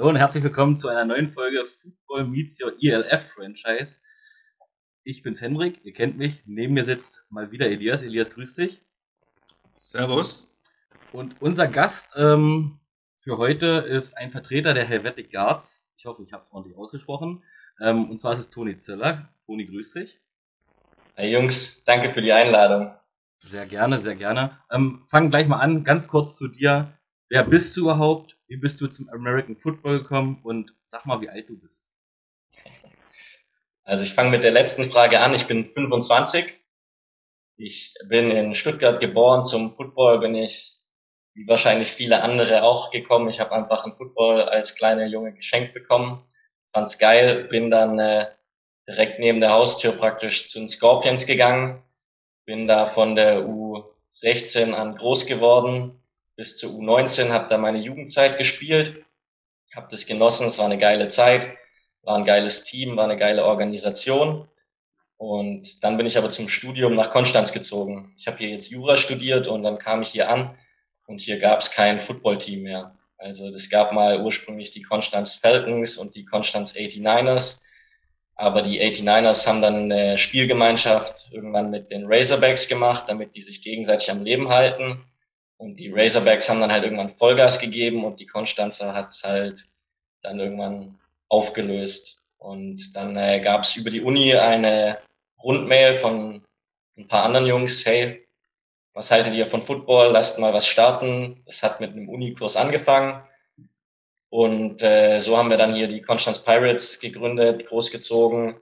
Hallo und herzlich willkommen zu einer neuen Folge Football Meets Your ELF Franchise. Ich bin's Hendrik, ihr kennt mich. Neben mir sitzt mal wieder Elias. Elias, grüß dich. Servus. Und unser Gast ähm, für heute ist ein Vertreter der Helvetic Guards. Ich hoffe, ich habe es ordentlich ausgesprochen. Ähm, und zwar ist es Toni Ziller. Toni, grüß dich. Hey Jungs, danke für die Einladung. Sehr gerne, sehr gerne. Ähm, fangen gleich mal an, ganz kurz zu dir. Wer bist du überhaupt? Wie bist du zum American Football gekommen? Und sag mal, wie alt du bist. Also ich fange mit der letzten Frage an. Ich bin 25. Ich bin in Stuttgart geboren. Zum Football bin ich, wie wahrscheinlich viele andere, auch gekommen. Ich habe einfach einen Football als kleiner Junge geschenkt bekommen. Fand's geil. Bin dann äh, direkt neben der Haustür praktisch zu den Scorpions gegangen. Bin da von der U16 an groß geworden bis zur U19, habe da meine Jugendzeit gespielt, habe das genossen, es war eine geile Zeit, war ein geiles Team, war eine geile Organisation. Und dann bin ich aber zum Studium nach Konstanz gezogen. Ich habe hier jetzt Jura studiert und dann kam ich hier an und hier gab es kein Footballteam mehr. Also das gab mal ursprünglich die Konstanz Falcons und die Konstanz 89ers. Aber die 89ers haben dann eine Spielgemeinschaft irgendwann mit den Razorbacks gemacht, damit die sich gegenseitig am Leben halten. Und die Razorbacks haben dann halt irgendwann Vollgas gegeben und die Konstanzer hat's halt dann irgendwann aufgelöst. Und dann äh, gab es über die Uni eine Rundmail von ein paar anderen Jungs, hey, was haltet ihr von Football? Lasst mal was starten. Es hat mit einem Unikurs angefangen. Und äh, so haben wir dann hier die Konstanz Pirates gegründet, großgezogen.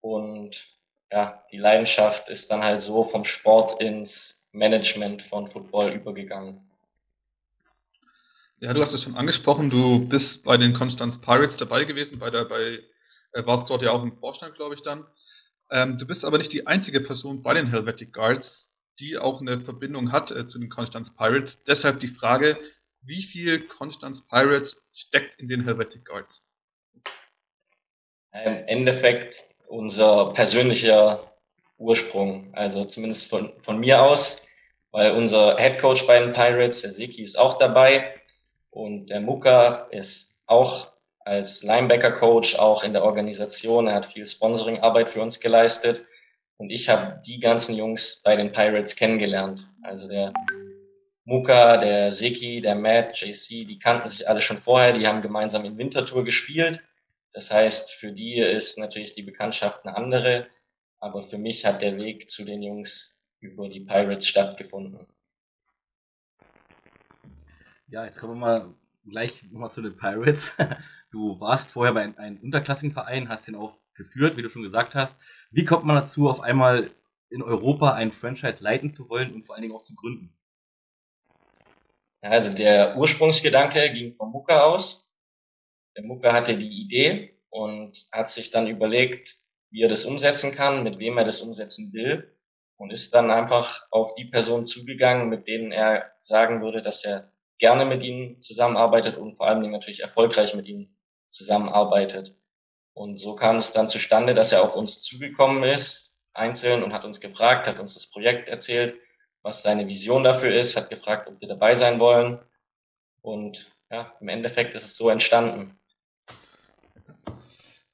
Und ja, die Leidenschaft ist dann halt so vom Sport ins Management von Football übergegangen. Ja, du hast es schon angesprochen, du bist bei den Constance Pirates dabei gewesen, bei der, bei, äh, warst dort ja auch im Vorstand, glaube ich, dann. Ähm, du bist aber nicht die einzige Person bei den Helvetic Guards, die auch eine Verbindung hat äh, zu den Constance Pirates. Deshalb die Frage, wie viel Constance Pirates steckt in den Helvetic Guards? Im Endeffekt unser persönlicher Ursprung, also zumindest von, von mir aus weil unser Head Coach bei den Pirates, der Siki, ist auch dabei und der Muka ist auch als Linebacker-Coach auch in der Organisation. Er hat viel Sponsoring-Arbeit für uns geleistet und ich habe die ganzen Jungs bei den Pirates kennengelernt. Also der Muka, der Siki, der Matt, JC, die kannten sich alle schon vorher, die haben gemeinsam in Wintertour gespielt. Das heißt, für die ist natürlich die Bekanntschaft eine andere, aber für mich hat der Weg zu den Jungs über die Pirates stattgefunden. Ja, jetzt kommen wir mal gleich nochmal zu den Pirates. Du warst vorher bei einem unterklassigen Verein, hast den auch geführt, wie du schon gesagt hast. Wie kommt man dazu, auf einmal in Europa ein Franchise leiten zu wollen und vor allen Dingen auch zu gründen? Also der Ursprungsgedanke ging vom Mucker aus. Der Mucker hatte die Idee und hat sich dann überlegt, wie er das umsetzen kann, mit wem er das umsetzen will und ist dann einfach auf die Personen zugegangen, mit denen er sagen würde, dass er gerne mit ihnen zusammenarbeitet und vor allen Dingen natürlich erfolgreich mit ihnen zusammenarbeitet. Und so kam es dann zustande, dass er auf uns zugekommen ist, einzeln, und hat uns gefragt, hat uns das Projekt erzählt, was seine Vision dafür ist, hat gefragt, ob wir dabei sein wollen. Und ja, im Endeffekt ist es so entstanden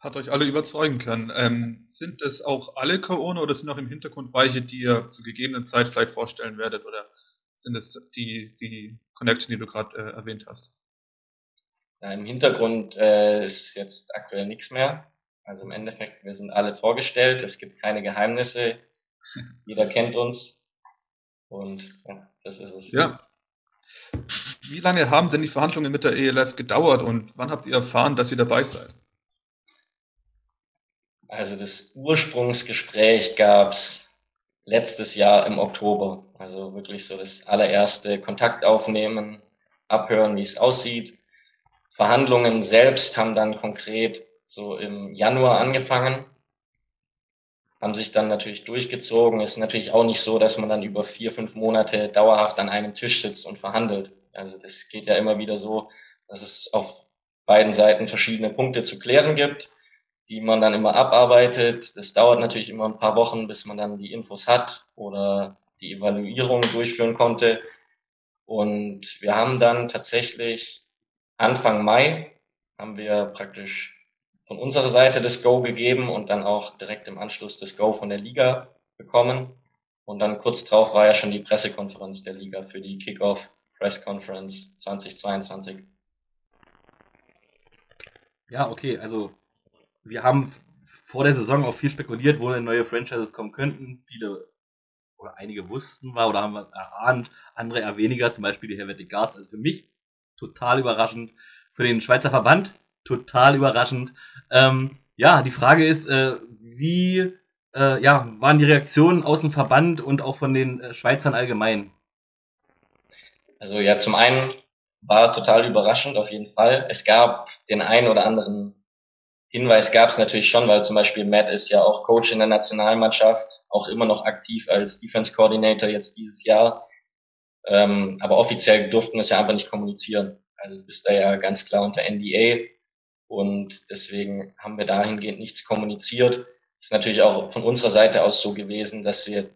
hat euch alle überzeugen können. Ähm, sind es auch alle Corona oder sind noch im Hintergrund welche, die ihr zu gegebenen Zeit vielleicht vorstellen werdet? Oder sind es die, die Connection, die du gerade äh, erwähnt hast? Ja, Im Hintergrund äh, ist jetzt aktuell nichts mehr. Also im Endeffekt, wir sind alle vorgestellt, es gibt keine Geheimnisse, jeder kennt uns und ja, das ist es. Ja. Wie lange haben denn die Verhandlungen mit der ELF gedauert und wann habt ihr erfahren, dass ihr dabei seid? Also das Ursprungsgespräch gab's letztes Jahr im Oktober. Also wirklich so das allererste Kontakt aufnehmen, abhören, wie es aussieht. Verhandlungen selbst haben dann konkret so im Januar angefangen, haben sich dann natürlich durchgezogen. Ist natürlich auch nicht so, dass man dann über vier, fünf Monate dauerhaft an einem Tisch sitzt und verhandelt. Also das geht ja immer wieder so, dass es auf beiden Seiten verschiedene Punkte zu klären gibt die man dann immer abarbeitet. Das dauert natürlich immer ein paar Wochen, bis man dann die Infos hat oder die Evaluierung durchführen konnte. Und wir haben dann tatsächlich Anfang Mai haben wir praktisch von unserer Seite das Go gegeben und dann auch direkt im Anschluss das Go von der Liga bekommen. Und dann kurz drauf war ja schon die Pressekonferenz der Liga für die Kickoff Press Conference 2022. Ja, okay, also wir haben vor der Saison auch viel spekuliert, wo denn neue Franchises kommen könnten. Viele oder einige wussten war oder haben wir erahnt, andere eher weniger, zum Beispiel die Helvetic Guards. Also für mich total überraschend. Für den Schweizer Verband total überraschend. Ähm, ja, die Frage ist, äh, wie äh, ja, waren die Reaktionen aus dem Verband und auch von den äh, Schweizern allgemein? Also ja, zum einen war total überraschend auf jeden Fall. Es gab den einen oder anderen Hinweis gab es natürlich schon, weil zum Beispiel Matt ist ja auch Coach in der Nationalmannschaft, auch immer noch aktiv als Defense Coordinator jetzt dieses Jahr. Ähm, aber offiziell durften es ja einfach nicht kommunizieren. Also du bist da ja ganz klar unter NDA und deswegen haben wir dahingehend nichts kommuniziert. Ist natürlich auch von unserer Seite aus so gewesen, dass wir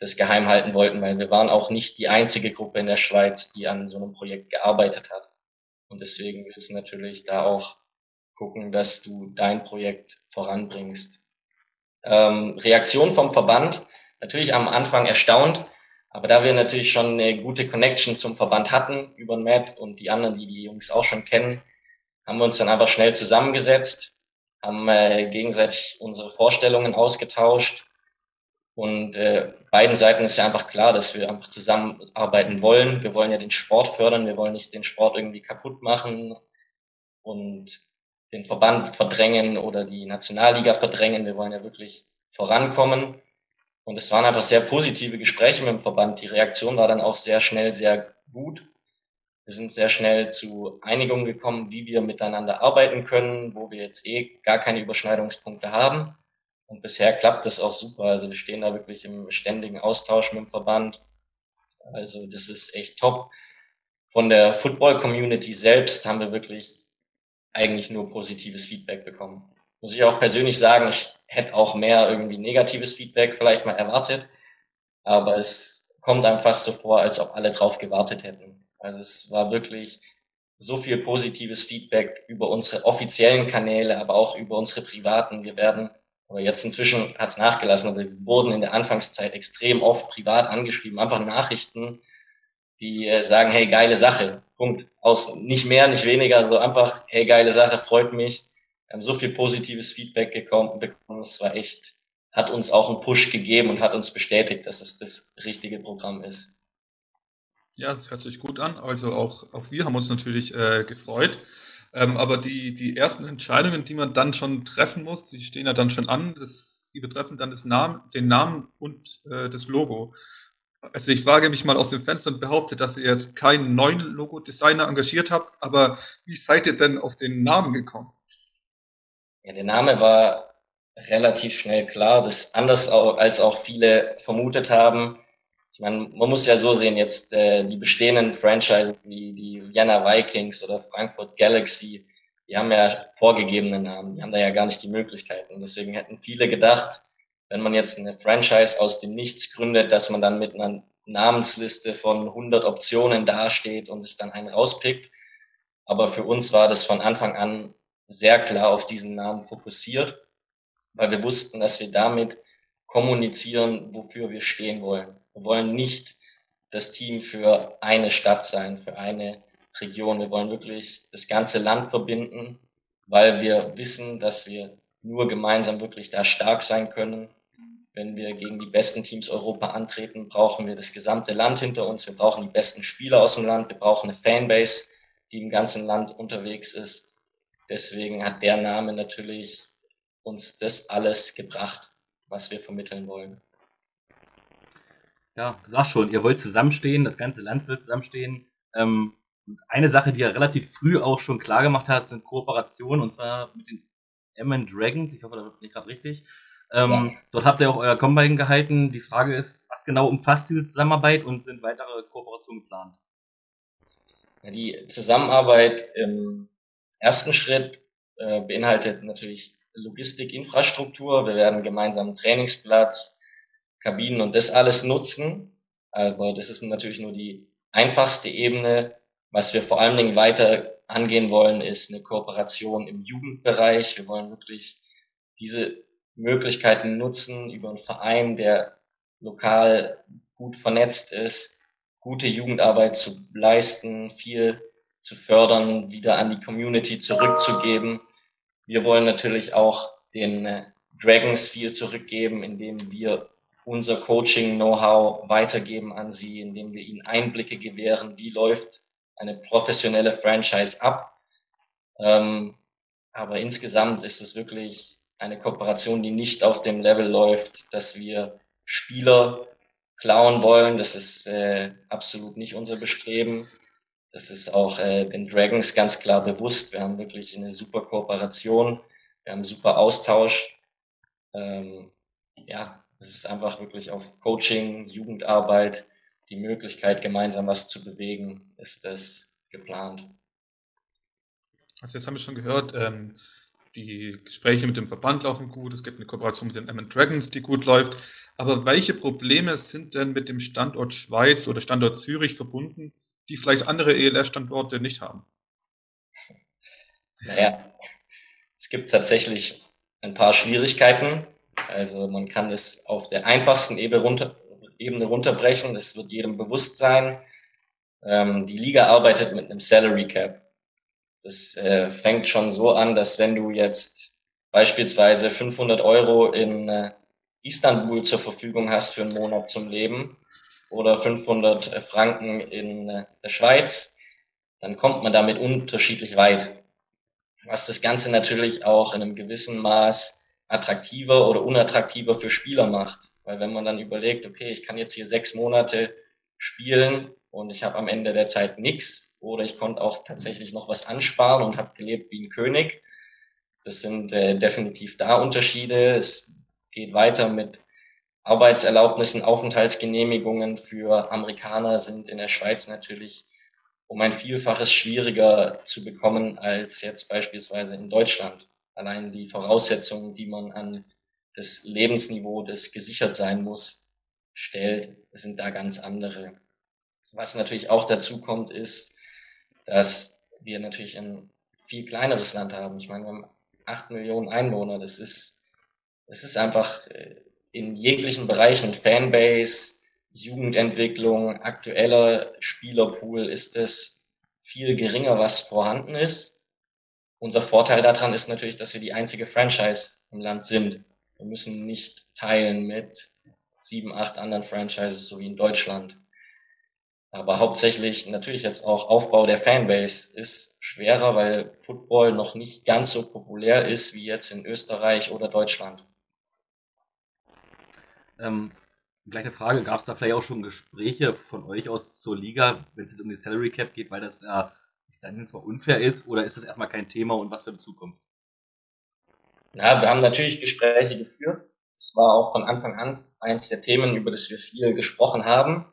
das geheim halten wollten, weil wir waren auch nicht die einzige Gruppe in der Schweiz, die an so einem Projekt gearbeitet hat. Und deswegen willst du natürlich da auch gucken, dass du dein Projekt voranbringst. Ähm, Reaktion vom Verband, natürlich am Anfang erstaunt, aber da wir natürlich schon eine gute Connection zum Verband hatten über Matt und die anderen, die die Jungs auch schon kennen, haben wir uns dann einfach schnell zusammengesetzt, haben äh, gegenseitig unsere Vorstellungen ausgetauscht und äh, beiden Seiten ist ja einfach klar, dass wir einfach zusammenarbeiten wollen. Wir wollen ja den Sport fördern, wir wollen nicht den Sport irgendwie kaputt machen und den Verband verdrängen oder die Nationalliga verdrängen. Wir wollen ja wirklich vorankommen. Und es waren einfach sehr positive Gespräche mit dem Verband. Die Reaktion war dann auch sehr schnell sehr gut. Wir sind sehr schnell zu Einigungen gekommen, wie wir miteinander arbeiten können, wo wir jetzt eh gar keine Überschneidungspunkte haben. Und bisher klappt das auch super. Also wir stehen da wirklich im ständigen Austausch mit dem Verband. Also das ist echt top. Von der Football Community selbst haben wir wirklich eigentlich nur positives Feedback bekommen. Muss ich auch persönlich sagen, ich hätte auch mehr irgendwie negatives Feedback vielleicht mal erwartet, aber es kommt einem fast so vor, als ob alle drauf gewartet hätten. Also es war wirklich so viel positives Feedback über unsere offiziellen Kanäle, aber auch über unsere privaten. Wir werden, oder jetzt inzwischen hat es nachgelassen, aber wir wurden in der Anfangszeit extrem oft privat angeschrieben, einfach Nachrichten, die äh, sagen, hey, geile Sache, Punkt. Aus nicht mehr, nicht weniger, so einfach, hey, geile Sache, freut mich. Wir haben so viel positives Feedback gekommen, bekommen. Es war echt, hat uns auch einen Push gegeben und hat uns bestätigt, dass es das richtige Programm ist. Ja, das hört sich gut an. Also auch, auch wir haben uns natürlich äh, gefreut. Ähm, aber die, die ersten Entscheidungen, die man dann schon treffen muss, die stehen ja dann schon an. Das, die betreffen dann das Namen, den Namen und äh, das Logo. Also ich wage mich mal aus dem Fenster und behaupte, dass ihr jetzt keinen neuen Logo-Designer engagiert habt, aber wie seid ihr denn auf den Namen gekommen? Ja, der Name war relativ schnell klar, das anders als auch viele vermutet haben. Ich meine, man muss ja so sehen, jetzt äh, die bestehenden Franchises, wie die Vienna Vikings oder Frankfurt Galaxy, die haben ja vorgegebene Namen, die haben da ja gar nicht die Möglichkeiten. Deswegen hätten viele gedacht, wenn man jetzt eine Franchise aus dem Nichts gründet, dass man dann mit einer Namensliste von 100 Optionen dasteht und sich dann einen rauspickt. Aber für uns war das von Anfang an sehr klar auf diesen Namen fokussiert, weil wir wussten, dass wir damit kommunizieren, wofür wir stehen wollen. Wir wollen nicht das Team für eine Stadt sein, für eine Region. Wir wollen wirklich das ganze Land verbinden, weil wir wissen, dass wir nur gemeinsam wirklich da stark sein können wenn wir gegen die besten Teams Europa antreten, brauchen wir das gesamte Land hinter uns. Wir brauchen die besten Spieler aus dem Land. Wir brauchen eine Fanbase, die im ganzen Land unterwegs ist. Deswegen hat der Name natürlich uns das alles gebracht, was wir vermitteln wollen. Ja, sag schon, ihr wollt zusammenstehen, das ganze Land soll zusammenstehen. Ähm, eine Sache, die er relativ früh auch schon klar gemacht hat, sind Kooperationen und zwar mit den Emmen Dragons. Ich hoffe, da bin ich gerade richtig. Ähm, ja. Dort habt ihr auch euer Combine gehalten. Die Frage ist, was genau umfasst diese Zusammenarbeit und sind weitere Kooperationen geplant? Ja, die Zusammenarbeit im ersten Schritt äh, beinhaltet natürlich Logistik, Infrastruktur. Wir werden gemeinsam Trainingsplatz, Kabinen und das alles nutzen. Aber das ist natürlich nur die einfachste Ebene. Was wir vor allen Dingen weiter angehen wollen, ist eine Kooperation im Jugendbereich. Wir wollen wirklich diese Möglichkeiten nutzen über einen Verein, der lokal gut vernetzt ist, gute Jugendarbeit zu leisten, viel zu fördern, wieder an die Community zurückzugeben. Wir wollen natürlich auch den äh, Dragons viel zurückgeben, indem wir unser Coaching-Know-how weitergeben an sie, indem wir ihnen Einblicke gewähren, wie läuft eine professionelle Franchise ab. Ähm, aber insgesamt ist es wirklich eine Kooperation, die nicht auf dem Level läuft, dass wir Spieler klauen wollen. Das ist äh, absolut nicht unser Bestreben. Das ist auch äh, den Dragons ganz klar bewusst. Wir haben wirklich eine super Kooperation. Wir haben super Austausch. Ähm, ja, es ist einfach wirklich auf Coaching, Jugendarbeit, die Möglichkeit, gemeinsam was zu bewegen, ist das geplant. Also jetzt haben wir schon gehört, ähm, die Gespräche mit dem Verband laufen gut, es gibt eine Kooperation mit den Emmen Dragons, die gut läuft. Aber welche Probleme sind denn mit dem Standort Schweiz oder Standort Zürich verbunden, die vielleicht andere ELF-Standorte nicht haben? Naja, es gibt tatsächlich ein paar Schwierigkeiten. Also man kann es auf der einfachsten Ebene, runter, Ebene runterbrechen. Das wird jedem bewusst sein. Ähm, die Liga arbeitet mit einem Salary Cap. Das äh, fängt schon so an, dass wenn du jetzt beispielsweise 500 Euro in äh, Istanbul zur Verfügung hast für einen Monat zum Leben oder 500 äh, Franken in äh, der Schweiz, dann kommt man damit unterschiedlich weit. Was das Ganze natürlich auch in einem gewissen Maß attraktiver oder unattraktiver für Spieler macht. Weil wenn man dann überlegt, okay, ich kann jetzt hier sechs Monate spielen und ich habe am Ende der Zeit nichts oder ich konnte auch tatsächlich noch was ansparen und habe gelebt wie ein König. Das sind äh, definitiv da Unterschiede. Es geht weiter mit Arbeitserlaubnissen, Aufenthaltsgenehmigungen für Amerikaner sind in der Schweiz natürlich um ein Vielfaches schwieriger zu bekommen als jetzt beispielsweise in Deutschland. Allein die Voraussetzungen, die man an das Lebensniveau, das gesichert sein muss, stellt, sind da ganz andere. Was natürlich auch dazu kommt, ist, dass wir natürlich ein viel kleineres Land haben. Ich meine, wir haben acht Millionen Einwohner. Das ist, das ist einfach äh, in jeglichen Bereichen, Fanbase, Jugendentwicklung, aktueller Spielerpool ist es viel geringer, was vorhanden ist. Unser Vorteil daran ist natürlich, dass wir die einzige Franchise im Land sind. Wir müssen nicht teilen mit sieben, acht anderen Franchises, so wie in Deutschland. Aber hauptsächlich natürlich jetzt auch Aufbau der Fanbase ist schwerer, weil Football noch nicht ganz so populär ist wie jetzt in Österreich oder Deutschland. Ähm, gleiche Frage, gab es da vielleicht auch schon Gespräche von euch aus zur Liga, wenn es jetzt um die Salary Cap geht, weil das ja bis dann zwar unfair ist oder ist das erstmal kein Thema und was für die Zukunft? Ja, wir haben natürlich Gespräche geführt. Es war auch von Anfang an eines der Themen, über das wir viel gesprochen haben.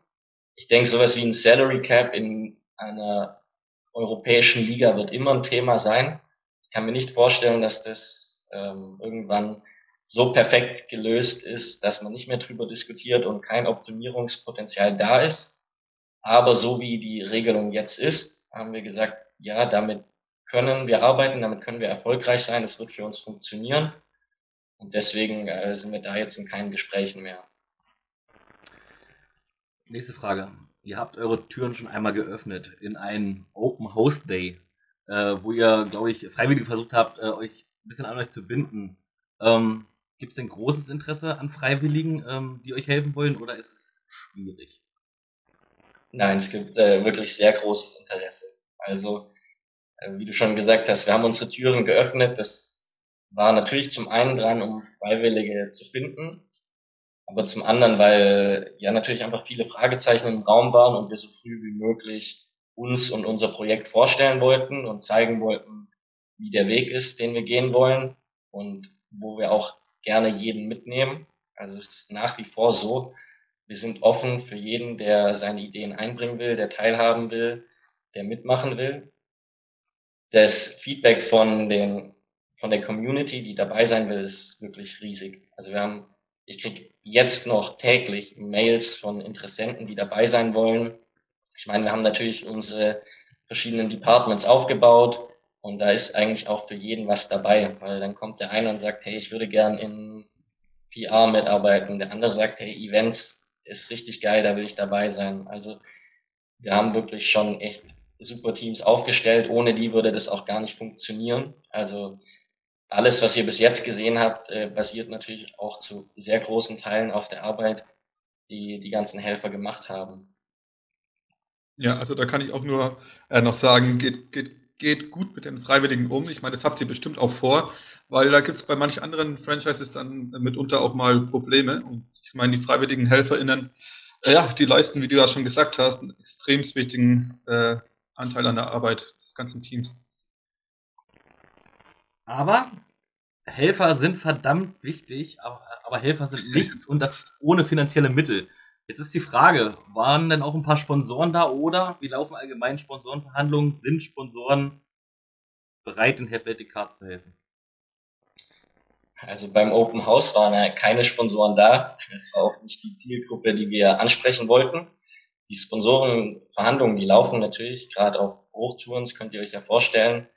Ich denke, sowas wie ein Salary Cap in einer europäischen Liga wird immer ein Thema sein. Ich kann mir nicht vorstellen, dass das ähm, irgendwann so perfekt gelöst ist, dass man nicht mehr drüber diskutiert und kein Optimierungspotenzial da ist. Aber so wie die Regelung jetzt ist, haben wir gesagt, ja, damit können wir arbeiten, damit können wir erfolgreich sein, das wird für uns funktionieren. Und deswegen äh, sind wir da jetzt in keinen Gesprächen mehr. Nächste Frage. Ihr habt eure Türen schon einmal geöffnet in einen Open Host Day, äh, wo ihr, glaube ich, freiwillig versucht habt, äh, euch ein bisschen an euch zu binden. Ähm, Gibt es denn großes Interesse an Freiwilligen, ähm, die euch helfen wollen, oder ist es schwierig? Nein, es gibt äh, wirklich sehr großes Interesse. Also, äh, wie du schon gesagt hast, wir haben unsere Türen geöffnet. Das war natürlich zum einen dran, um Freiwillige zu finden, aber zum anderen, weil ja natürlich einfach viele Fragezeichen im Raum waren und wir so früh wie möglich uns und unser Projekt vorstellen wollten und zeigen wollten, wie der Weg ist, den wir gehen wollen und wo wir auch gerne jeden mitnehmen. Also es ist nach wie vor so, wir sind offen für jeden, der seine Ideen einbringen will, der teilhaben will, der mitmachen will. Das Feedback von den von der Community, die dabei sein will, ist wirklich riesig. Also wir haben, ich kriege jetzt noch täglich Mails von Interessenten, die dabei sein wollen. Ich meine, wir haben natürlich unsere verschiedenen Departments aufgebaut und da ist eigentlich auch für jeden was dabei, weil dann kommt der eine und sagt, hey, ich würde gern in PR mitarbeiten, der andere sagt, hey, Events ist richtig geil, da will ich dabei sein. Also wir haben wirklich schon echt super Teams aufgestellt. Ohne die würde das auch gar nicht funktionieren. Also alles, was ihr bis jetzt gesehen habt, äh, basiert natürlich auch zu sehr großen Teilen auf der Arbeit, die die ganzen Helfer gemacht haben. Ja, also da kann ich auch nur äh, noch sagen, geht, geht, geht gut mit den Freiwilligen um. Ich meine, das habt ihr bestimmt auch vor, weil da gibt es bei manchen anderen Franchises dann mitunter auch mal Probleme. Und ich meine, die freiwilligen HelferInnen, äh, ja, die leisten, wie du ja schon gesagt hast, einen extrem wichtigen äh, Anteil an der Arbeit des ganzen Teams. Aber Helfer sind verdammt wichtig, aber, aber Helfer sind nichts und das ohne finanzielle Mittel. Jetzt ist die Frage, waren denn auch ein paar Sponsoren da oder wie laufen allgemein Sponsorenverhandlungen? Sind Sponsoren bereit, in Helvetic Card zu helfen? Also beim Open House waren ja keine Sponsoren da. Das war auch nicht die Zielgruppe, die wir ansprechen wollten die Sponsorenverhandlungen, die laufen natürlich gerade auf Hochtouren, das könnt ihr euch ja vorstellen.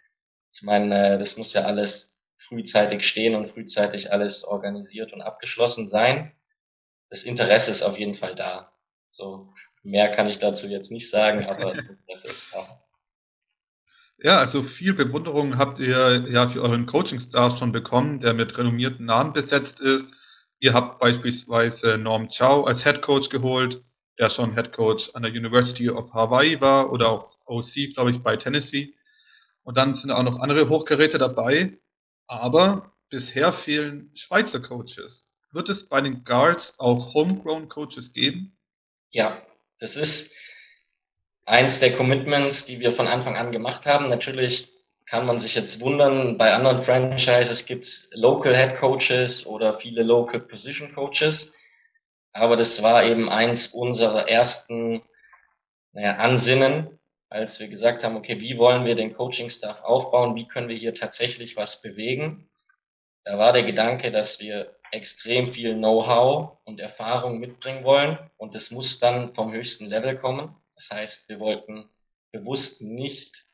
Ich meine, äh, das muss ja alles frühzeitig stehen und frühzeitig alles organisiert und abgeschlossen sein. Das Interesse ist auf jeden Fall da. So, mehr kann ich dazu jetzt nicht sagen, aber das ist da. Ja, also viel Bewunderung habt ihr ja für euren Coaching-Staff schon bekommen, der mit renommierten Namen besetzt ist. Ihr habt beispielsweise Norm Chow als Head Coach geholt der schon Head Coach an der University of Hawaii war oder auch OC, glaube ich, bei Tennessee. Und dann sind auch noch andere Hochgeräte dabei. Aber bisher fehlen Schweizer Coaches. Wird es bei den Guards auch Homegrown Coaches geben? Ja, das ist eins der Commitments, die wir von Anfang an gemacht haben. Natürlich kann man sich jetzt wundern, bei anderen Franchises gibt es Local Head Coaches oder viele Local Position Coaches. Aber das war eben eins unserer ersten naja, Ansinnen, als wir gesagt haben, okay, wie wollen wir den Coaching-Staff aufbauen? Wie können wir hier tatsächlich was bewegen? Da war der Gedanke, dass wir extrem viel Know-how und Erfahrung mitbringen wollen und es muss dann vom höchsten Level kommen. Das heißt, wir wollten bewusst nicht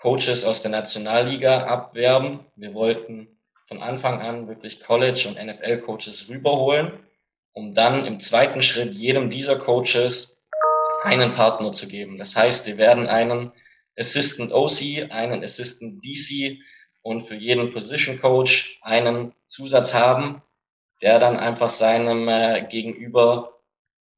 Coaches aus der Nationalliga abwerben. Wir wollten von Anfang an wirklich College- und NFL-Coaches rüberholen um dann im zweiten Schritt jedem dieser Coaches einen Partner zu geben. Das heißt, wir werden einen Assistant OC, einen Assistant DC und für jeden Position Coach einen Zusatz haben, der dann einfach seinem äh, Gegenüber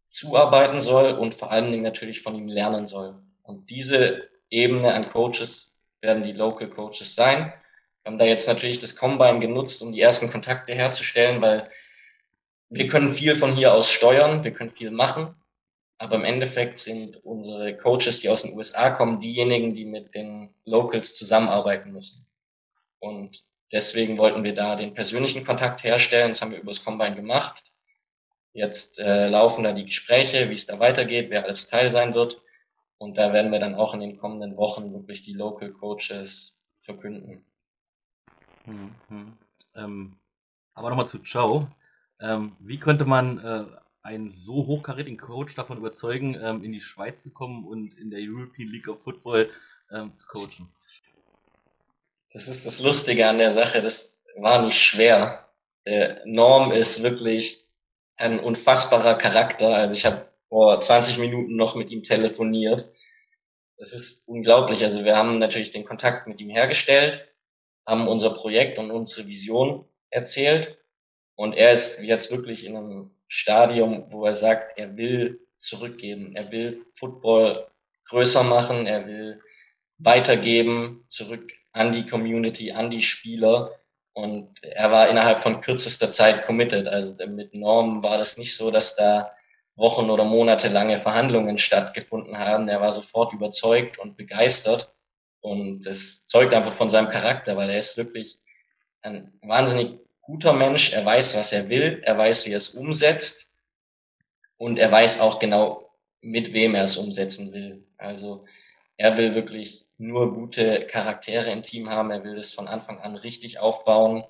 zuarbeiten soll und vor allen Dingen natürlich von ihm lernen soll. Und diese Ebene an Coaches werden die Local Coaches sein. Wir haben da jetzt natürlich das Combine genutzt, um die ersten Kontakte herzustellen, weil wir können viel von hier aus steuern, wir können viel machen, aber im Endeffekt sind unsere Coaches, die aus den USA kommen, diejenigen, die mit den Locals zusammenarbeiten müssen. Und deswegen wollten wir da den persönlichen Kontakt herstellen. Das haben wir übers Combine gemacht. Jetzt äh, laufen da die Gespräche, wie es da weitergeht, wer alles Teil sein wird. Und da werden wir dann auch in den kommenden Wochen wirklich die Local Coaches verkünden. Hm, hm. Ähm, aber nochmal zu Joe. Ähm, wie könnte man äh, einen so hochkarätigen Coach davon überzeugen, ähm, in die Schweiz zu kommen und in der European League of Football ähm, zu coachen? Das ist das Lustige an der Sache. Das war nicht schwer. Der Norm ist wirklich ein unfassbarer Charakter. Also ich habe vor 20 Minuten noch mit ihm telefoniert. Das ist unglaublich. Also wir haben natürlich den Kontakt mit ihm hergestellt, haben unser Projekt und unsere Vision erzählt und er ist jetzt wirklich in einem Stadium, wo er sagt, er will zurückgeben. Er will Football größer machen. Er will weitergeben, zurück an die Community, an die Spieler. Und er war innerhalb von kürzester Zeit committed. Also mit Norm war das nicht so, dass da Wochen oder Monate lange Verhandlungen stattgefunden haben. Er war sofort überzeugt und begeistert. Und das zeugt einfach von seinem Charakter, weil er ist wirklich ein wahnsinnig guter Mensch, er weiß, was er will, er weiß, wie er es umsetzt und er weiß auch genau, mit wem er es umsetzen will. Also er will wirklich nur gute Charaktere im Team haben, er will es von Anfang an richtig aufbauen.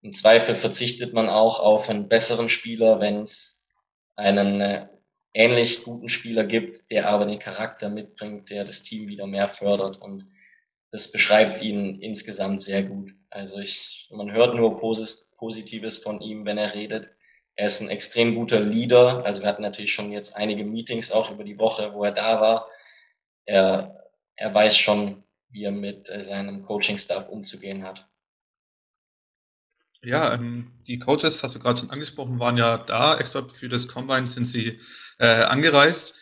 Im Zweifel verzichtet man auch auf einen besseren Spieler, wenn es einen äh, ähnlich guten Spieler gibt, der aber den Charakter mitbringt, der das Team wieder mehr fördert und das beschreibt ihn insgesamt sehr gut. Also ich, man hört nur Positives von ihm, wenn er redet. Er ist ein extrem guter Leader. Also wir hatten natürlich schon jetzt einige Meetings auch über die Woche, wo er da war. Er, er weiß schon, wie er mit äh, seinem Coaching-Staff umzugehen hat. Ja, ähm, die Coaches, hast du gerade schon angesprochen, waren ja da. Extra für das Combine sind sie äh, angereist.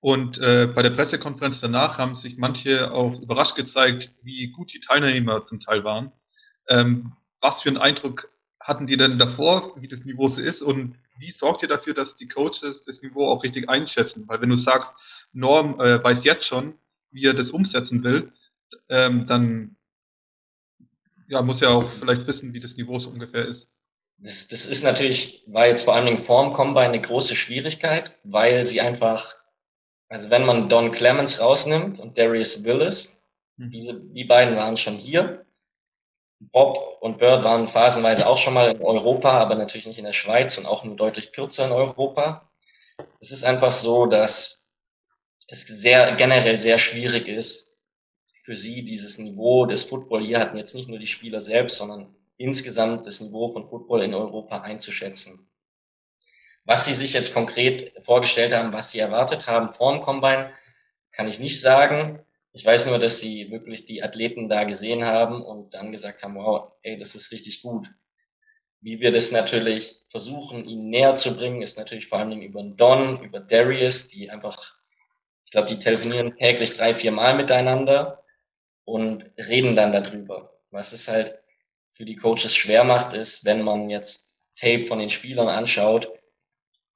Und äh, bei der Pressekonferenz danach haben sich manche auch überrascht gezeigt, wie gut die Teilnehmer zum Teil waren. Ähm, was für einen Eindruck hatten die denn davor, wie das Niveau so ist und wie sorgt ihr dafür, dass die Coaches das Niveau auch richtig einschätzen? Weil wenn du sagst, Norm äh, weiß jetzt schon, wie er das umsetzen will, ähm, dann ja, muss er auch vielleicht wissen, wie das Niveau so ungefähr ist. Das, das ist natürlich, war jetzt vor allen Dingen vorm Combine eine große Schwierigkeit, weil sie einfach also wenn man Don Clemens rausnimmt und Darius Willis, mhm. diese, die beiden waren schon hier. Bob und Bird waren phasenweise auch schon mal in Europa, aber natürlich nicht in der Schweiz und auch nur deutlich kürzer in Europa. Es ist einfach so, dass es sehr, generell sehr schwierig ist, für sie dieses Niveau des Football hier hatten jetzt nicht nur die Spieler selbst, sondern insgesamt das Niveau von Football in Europa einzuschätzen. Was sie sich jetzt konkret vorgestellt haben, was sie erwartet haben vor dem Combine, kann ich nicht sagen. Ich weiß nur, dass sie wirklich die Athleten da gesehen haben und dann gesagt haben, wow, ey, das ist richtig gut. Wie wir das natürlich versuchen, ihnen näher zu bringen, ist natürlich vor allen Dingen über Don, über Darius, die einfach, ich glaube, die telefonieren täglich drei, vier Mal miteinander und reden dann darüber. Was es halt für die Coaches schwer macht, ist, wenn man jetzt Tape von den Spielern anschaut,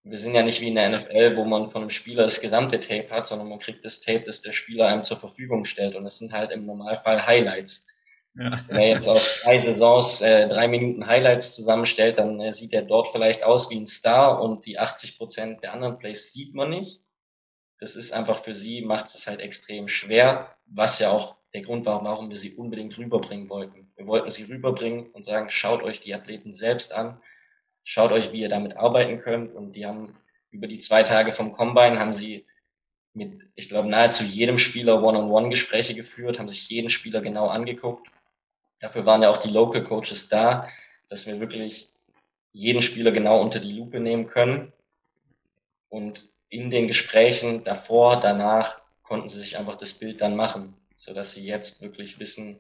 wir sind ja nicht wie in der NFL, wo man von einem Spieler das gesamte Tape hat, sondern man kriegt das Tape, das der Spieler einem zur Verfügung stellt. Und es sind halt im Normalfall Highlights. Ja. Wenn er jetzt aus drei Saisons äh, drei Minuten Highlights zusammenstellt, dann äh, sieht er dort vielleicht aus wie ein Star und die 80 Prozent der anderen Plays sieht man nicht. Das ist einfach für sie, macht es halt extrem schwer, was ja auch der Grund war, warum wir sie unbedingt rüberbringen wollten. Wir wollten sie rüberbringen und sagen, schaut euch die Athleten selbst an, schaut euch, wie ihr damit arbeiten könnt. Und die haben über die zwei Tage vom Combine haben sie mit, ich glaube, nahezu jedem Spieler One-on-One-Gespräche geführt, haben sich jeden Spieler genau angeguckt. Dafür waren ja auch die Local Coaches da, dass wir wirklich jeden Spieler genau unter die Lupe nehmen können. Und in den Gesprächen davor, danach konnten sie sich einfach das Bild dann machen, sodass sie jetzt wirklich wissen,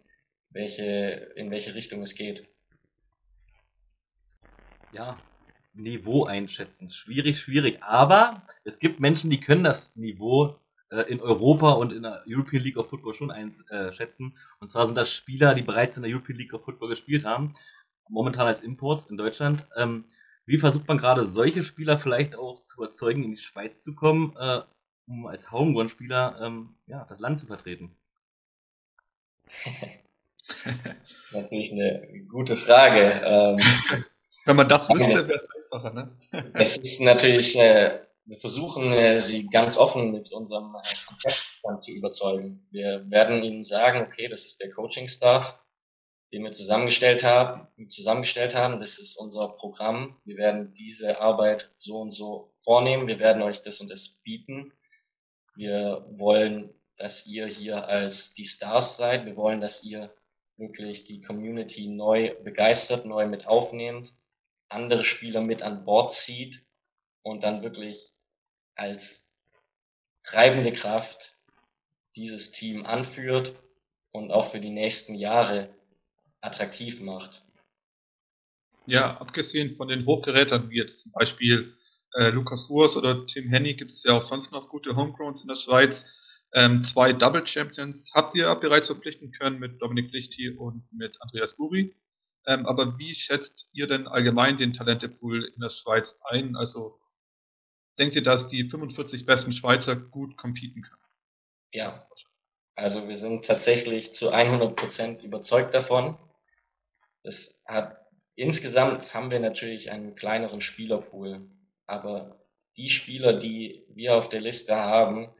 welche, in welche Richtung es geht ja, Niveau einschätzen. Schwierig, schwierig. Aber es gibt Menschen, die können das Niveau äh, in Europa und in der European League of Football schon einschätzen. Und zwar sind das Spieler, die bereits in der European League of Football gespielt haben. Momentan als Imports in Deutschland. Ähm, wie versucht man gerade solche Spieler vielleicht auch zu überzeugen, in die Schweiz zu kommen, äh, um als Homegrown-Spieler ähm, ja, das Land zu vertreten? Natürlich eine gute Frage. Ähm, wenn man das wüsste, wäre es einfacher, ne? Es ist natürlich, äh, wir versuchen äh, sie ganz offen mit unserem äh, Konzept zu überzeugen. Wir werden ihnen sagen, okay, das ist der Coaching-Staff, den wir zusammengestellt haben, zusammengestellt haben. Das ist unser Programm. Wir werden diese Arbeit so und so vornehmen. Wir werden euch das und das bieten. Wir wollen, dass ihr hier als die Stars seid. Wir wollen, dass ihr wirklich die Community neu begeistert, neu mit aufnehmt andere Spieler mit an Bord zieht und dann wirklich als treibende Kraft dieses Team anführt und auch für die nächsten Jahre attraktiv macht. Ja, abgesehen von den Hochgerätern wie jetzt zum Beispiel äh, Lukas Urs oder Tim Henny gibt es ja auch sonst noch gute Homegrowns in der Schweiz. Ähm, zwei Double Champions habt ihr bereits verpflichten können mit Dominik Lichti und mit Andreas Buri. Ähm, aber wie schätzt ihr denn allgemein den Talentepool in der Schweiz ein? Also denkt ihr, dass die 45 besten Schweizer gut competen können? Ja, also wir sind tatsächlich zu 100 Prozent überzeugt davon. Das hat, insgesamt haben wir natürlich einen kleineren Spielerpool, aber die Spieler, die wir auf der Liste haben,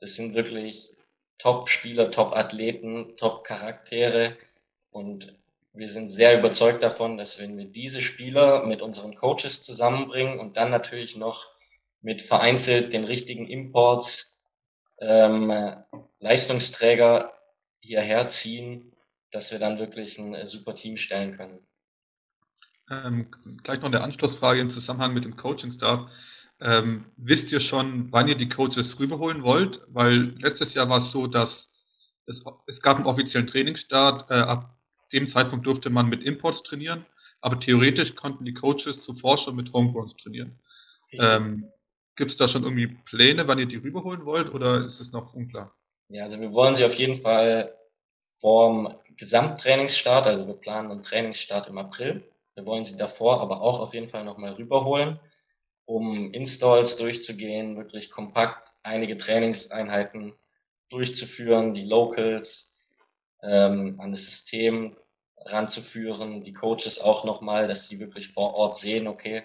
das sind wirklich Top-Spieler, Top-Athleten, Top-Charaktere und wir sind sehr überzeugt davon, dass wenn wir diese Spieler mit unseren Coaches zusammenbringen und dann natürlich noch mit vereinzelt den richtigen Imports ähm, Leistungsträger hierher ziehen, dass wir dann wirklich ein äh, super Team stellen können. Ähm, gleich noch eine Anschlussfrage im Zusammenhang mit dem Coaching-Staff. Ähm, wisst ihr schon, wann ihr die Coaches rüberholen wollt? Weil letztes Jahr war es so, dass es, es gab einen offiziellen Trainingsstart. Äh, ab dem Zeitpunkt durfte man mit Imports trainieren, aber theoretisch konnten die Coaches zuvor schon mit Homegrowns trainieren. Ähm, Gibt es da schon irgendwie Pläne, wann ihr die rüberholen wollt oder ist es noch unklar? Ja, also wir wollen sie auf jeden Fall vorm Gesamttrainingsstart, also wir planen einen Trainingsstart im April. Wir wollen sie davor aber auch auf jeden Fall nochmal rüberholen, um Installs durchzugehen, wirklich kompakt einige Trainingseinheiten durchzuführen, die Locals ähm, an das System ranzuführen, die Coaches auch nochmal, dass sie wirklich vor Ort sehen, okay,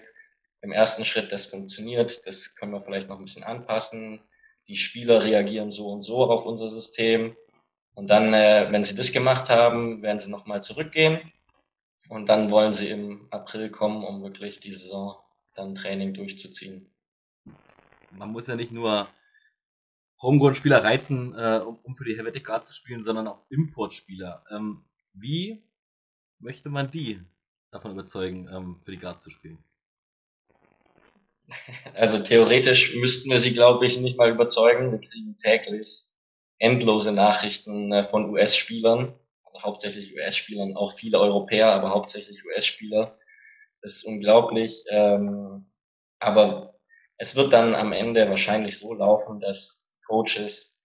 im ersten Schritt, das funktioniert, das können wir vielleicht noch ein bisschen anpassen. Die Spieler reagieren so und so auf unser System. Und dann, äh, wenn sie das gemacht haben, werden sie nochmal zurückgehen. Und dann wollen sie im April kommen, um wirklich die Saison dann Training durchzuziehen. Man muss ja nicht nur Homegrown-Spieler reizen, äh, um, um, für die Helvetic Guards zu spielen, sondern auch Importspieler. Ähm, wie möchte man die davon überzeugen, ähm, für die Guards zu spielen? Also theoretisch müssten wir sie, glaube ich, nicht mal überzeugen. Wir kriegen täglich endlose Nachrichten äh, von US-Spielern, also hauptsächlich US-Spielern, auch viele Europäer, aber hauptsächlich US-Spieler. Das ist unglaublich. Ähm, aber es wird dann am Ende wahrscheinlich so laufen, dass Coaches,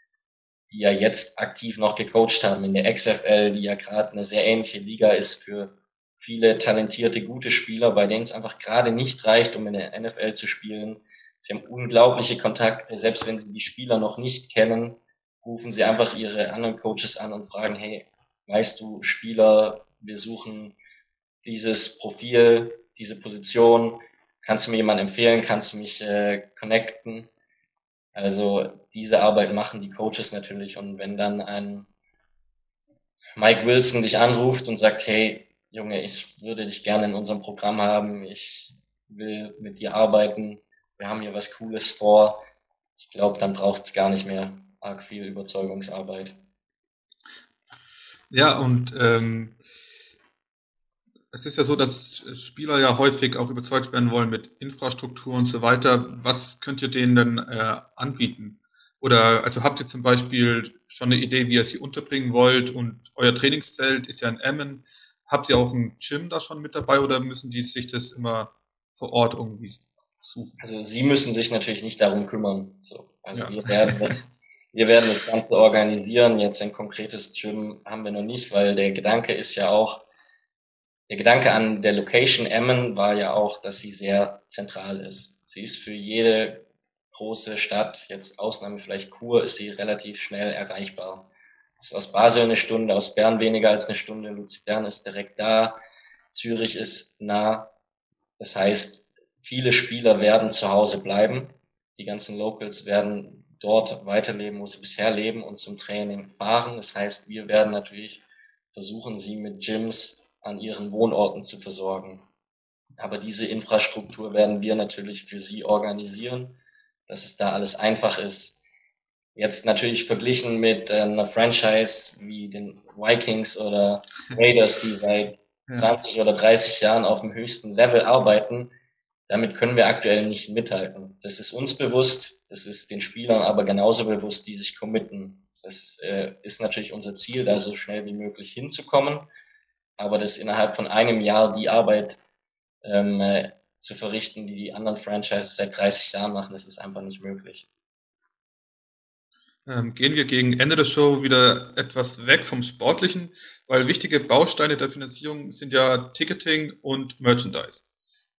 die ja jetzt aktiv noch gecoacht haben in der XFL, die ja gerade eine sehr ähnliche Liga ist für viele talentierte, gute Spieler, bei denen es einfach gerade nicht reicht, um in der NFL zu spielen. Sie haben unglaubliche Kontakte, selbst wenn sie die Spieler noch nicht kennen, rufen sie einfach ihre anderen Coaches an und fragen, hey, weißt du, Spieler, wir suchen dieses Profil, diese Position, kannst du mir jemanden empfehlen, kannst du mich äh, connecten? Also diese Arbeit machen die Coaches natürlich und wenn dann ein Mike Wilson dich anruft und sagt, hey, Junge, ich würde dich gerne in unserem Programm haben, ich will mit dir arbeiten, wir haben hier was Cooles vor. Ich glaube, dann braucht es gar nicht mehr arg viel Überzeugungsarbeit. Ja, und ähm, es ist ja so, dass Spieler ja häufig auch überzeugt werden wollen mit Infrastruktur und so weiter. Was könnt ihr denen denn äh, anbieten? Oder also habt ihr zum Beispiel schon eine Idee, wie ihr sie unterbringen wollt und euer Trainingszelt ist ja in Emmen. Habt ihr auch ein Gym da schon mit dabei oder müssen die sich das immer vor Ort irgendwie suchen? Also sie müssen sich natürlich nicht darum kümmern. So, also ja. wir, werden das, wir werden das Ganze organisieren. Jetzt ein konkretes Gym haben wir noch nicht, weil der Gedanke ist ja auch, der Gedanke an der Location Emmen war ja auch, dass sie sehr zentral ist. Sie ist für jede große Stadt, jetzt Ausnahme vielleicht Chur, ist sie relativ schnell erreichbar ist aus Basel eine Stunde, aus Bern weniger als eine Stunde, Luzern ist direkt da, Zürich ist nah. Das heißt, viele Spieler werden zu Hause bleiben. Die ganzen Locals werden dort weiterleben, wo sie bisher leben und zum Training fahren. Das heißt, wir werden natürlich versuchen, sie mit Gyms an ihren Wohnorten zu versorgen. Aber diese Infrastruktur werden wir natürlich für sie organisieren, dass es da alles einfach ist, Jetzt natürlich verglichen mit äh, einer Franchise wie den Vikings oder Raiders, die seit ja. 20 oder 30 Jahren auf dem höchsten Level arbeiten, damit können wir aktuell nicht mithalten. Das ist uns bewusst, das ist den Spielern aber genauso bewusst, die sich committen. Das äh, ist natürlich unser Ziel, da so schnell wie möglich hinzukommen. Aber das innerhalb von einem Jahr die Arbeit ähm, äh, zu verrichten, die die anderen Franchises seit 30 Jahren machen, das ist einfach nicht möglich ähm, gehen wir gegen Ende der Show wieder etwas weg vom Sportlichen, weil wichtige Bausteine der Finanzierung sind ja Ticketing und Merchandise.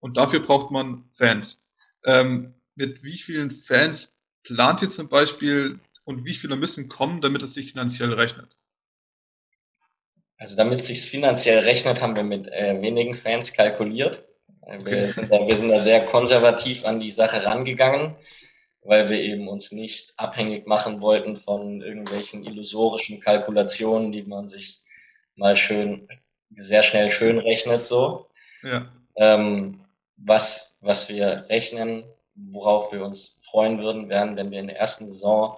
Und dafür braucht man Fans. Ähm, mit wie vielen Fans plant ihr zum Beispiel und wie viele müssen kommen, damit es sich finanziell rechnet? Also damit es sich finanziell rechnet, haben wir mit äh, wenigen Fans kalkuliert. Wir, sind da, wir sind da sehr konservativ an die Sache rangegangen weil wir eben uns nicht abhängig machen wollten von irgendwelchen illusorischen Kalkulationen, die man sich mal schön, sehr schnell schön rechnet so. Ja. Ähm, was, was wir rechnen, worauf wir uns freuen würden, wären, wenn wir in der ersten Saison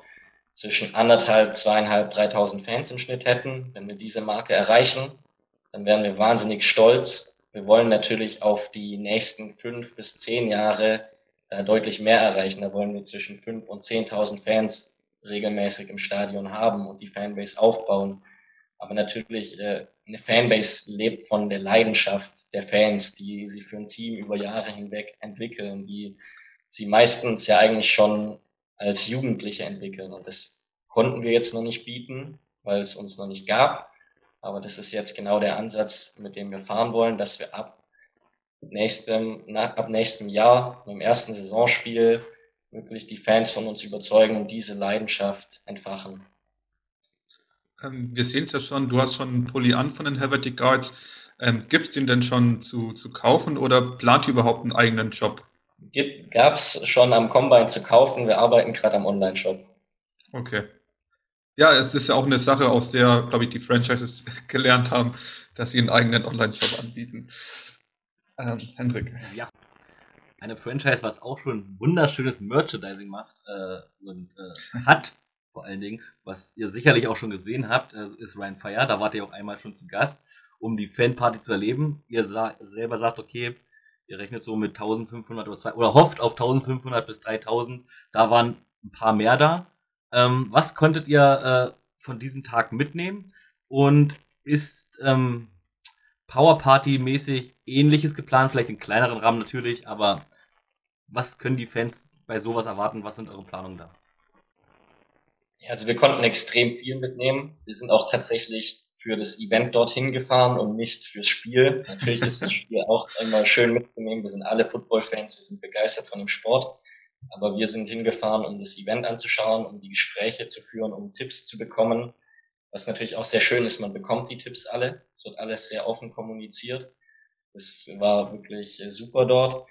zwischen anderthalb, zweieinhalb, dreitausend Fans im Schnitt hätten. Wenn wir diese Marke erreichen, dann wären wir wahnsinnig stolz. Wir wollen natürlich auf die nächsten fünf bis zehn Jahre äh, deutlich mehr erreichen. Da wollen wir zwischen fünf und zehntausend Fans regelmäßig im Stadion haben und die Fanbase aufbauen. Aber natürlich, äh, eine Fanbase lebt von der Leidenschaft der Fans, die sie für ein Team über Jahre hinweg entwickeln, die sie meistens ja eigentlich schon als Jugendliche entwickeln. Und das konnten wir jetzt noch nicht bieten, weil es uns noch nicht gab. Aber das ist jetzt genau der Ansatz, mit dem wir fahren wollen, dass wir ab nächstem, na, ab nächstem Jahr, im ersten Saisonspiel, wirklich die Fans von uns überzeugen und diese Leidenschaft entfachen. Ähm, wir sehen es ja schon, du hast schon Pulli an von den Helvetic Guards. Ähm, Gibt es den denn schon zu, zu kaufen oder plant ihr überhaupt einen eigenen Job? Gab es schon am Combine zu kaufen. Wir arbeiten gerade am Online-Shop. Okay. Ja, es ist ja auch eine Sache, aus der, glaube ich, die Franchises gelernt haben, dass sie einen eigenen Online-Shop anbieten. Ähm, Hendrik. Ja. Eine Franchise, was auch schon wunderschönes Merchandising macht äh, und äh, hat, vor allen Dingen, was ihr sicherlich auch schon gesehen habt, äh, ist Ryan Fire. Da wart ihr auch einmal schon zu Gast, um die Fanparty zu erleben. Ihr sa selber sagt, okay, Ihr rechnet so mit 1500 oder, zwei, oder hofft auf 1500 bis 3000. Da waren ein paar mehr da. Ähm, was konntet ihr äh, von diesem Tag mitnehmen? Und ist ähm, Power Party mäßig ähnliches geplant? Vielleicht in kleineren Rahmen natürlich, aber was können die Fans bei sowas erwarten? Was sind eure Planungen da? Ja, also wir konnten extrem viel mitnehmen. Wir sind auch tatsächlich für das Event dorthin gefahren und nicht fürs Spiel. Natürlich ist das Spiel auch immer schön mitzunehmen. Wir sind alle Football-Fans, wir sind begeistert von dem Sport. Aber wir sind hingefahren, um das Event anzuschauen, um die Gespräche zu führen, um Tipps zu bekommen. Was natürlich auch sehr schön ist, man bekommt die Tipps alle. Es wird alles sehr offen kommuniziert. Es war wirklich super dort.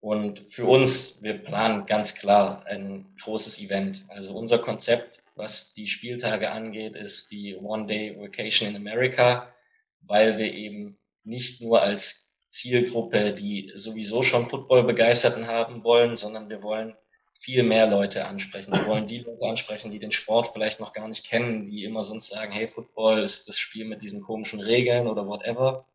Und für uns, wir planen ganz klar ein großes Event. Also unser Konzept was die Spieltage angeht, ist die One-Day Vacation in America, weil wir eben nicht nur als Zielgruppe die sowieso schon Football begeisterten haben wollen, sondern wir wollen viel mehr Leute ansprechen. Wir wollen die Leute ansprechen, die den Sport vielleicht noch gar nicht kennen, die immer sonst sagen, hey, Football ist das Spiel mit diesen komischen Regeln oder whatever.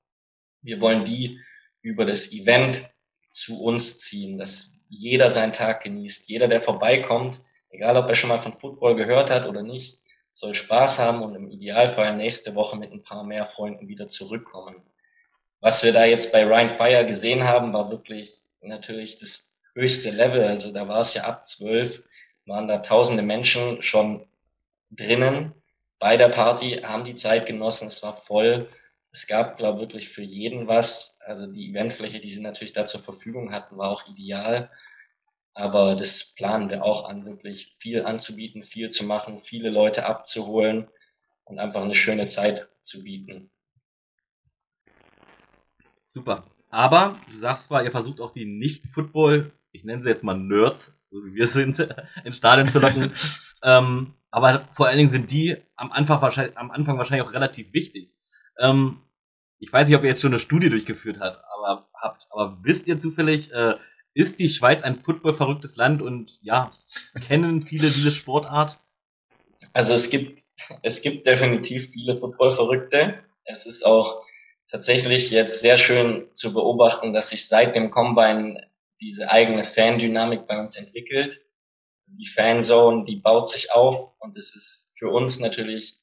Wir wollen die über das Event zu uns ziehen, dass jeder seinen Tag genießt, jeder, der vorbeikommt, egal ob er schon mal von Football gehört hat oder nicht, soll Spaß haben und im Idealfall nächste Woche mit ein paar mehr Freunden wieder zurückkommen. Was wir da jetzt bei Ryan Fire gesehen haben, war wirklich natürlich das höchste Level. Also da war es ja ab zwölf, waren da tausende Menschen schon drinnen bei der Party, haben die Zeit genossen, es war voll. Es gab, glaube ich, wirklich für jeden was. Also die Eventfläche, die sie natürlich da zur Verfügung hatten, war auch ideal. Aber das planen wir auch an, wirklich viel anzubieten, viel zu machen, viele Leute abzuholen und einfach eine schöne Zeit zu bieten. Super. Aber du sagst zwar, ihr versucht auch die Nicht-Football, ich nenne sie jetzt mal Nerds, so wie wir sind, ins Stadion zu locken. ähm, aber vor allen Dingen sind die am Anfang wahrscheinlich, am Anfang wahrscheinlich auch relativ wichtig. Ähm, ich weiß nicht, ob ihr jetzt schon eine Studie durchgeführt habt, aber habt, aber wisst ihr zufällig, äh, ist die Schweiz ein footballverrücktes Land und ja, kennen viele diese Sportart? Also es gibt, es gibt definitiv viele Footballverrückte. Es ist auch tatsächlich jetzt sehr schön zu beobachten, dass sich seit dem Combine diese eigene Fan-Dynamik bei uns entwickelt. Also die Fanzone, die baut sich auf und es ist für uns natürlich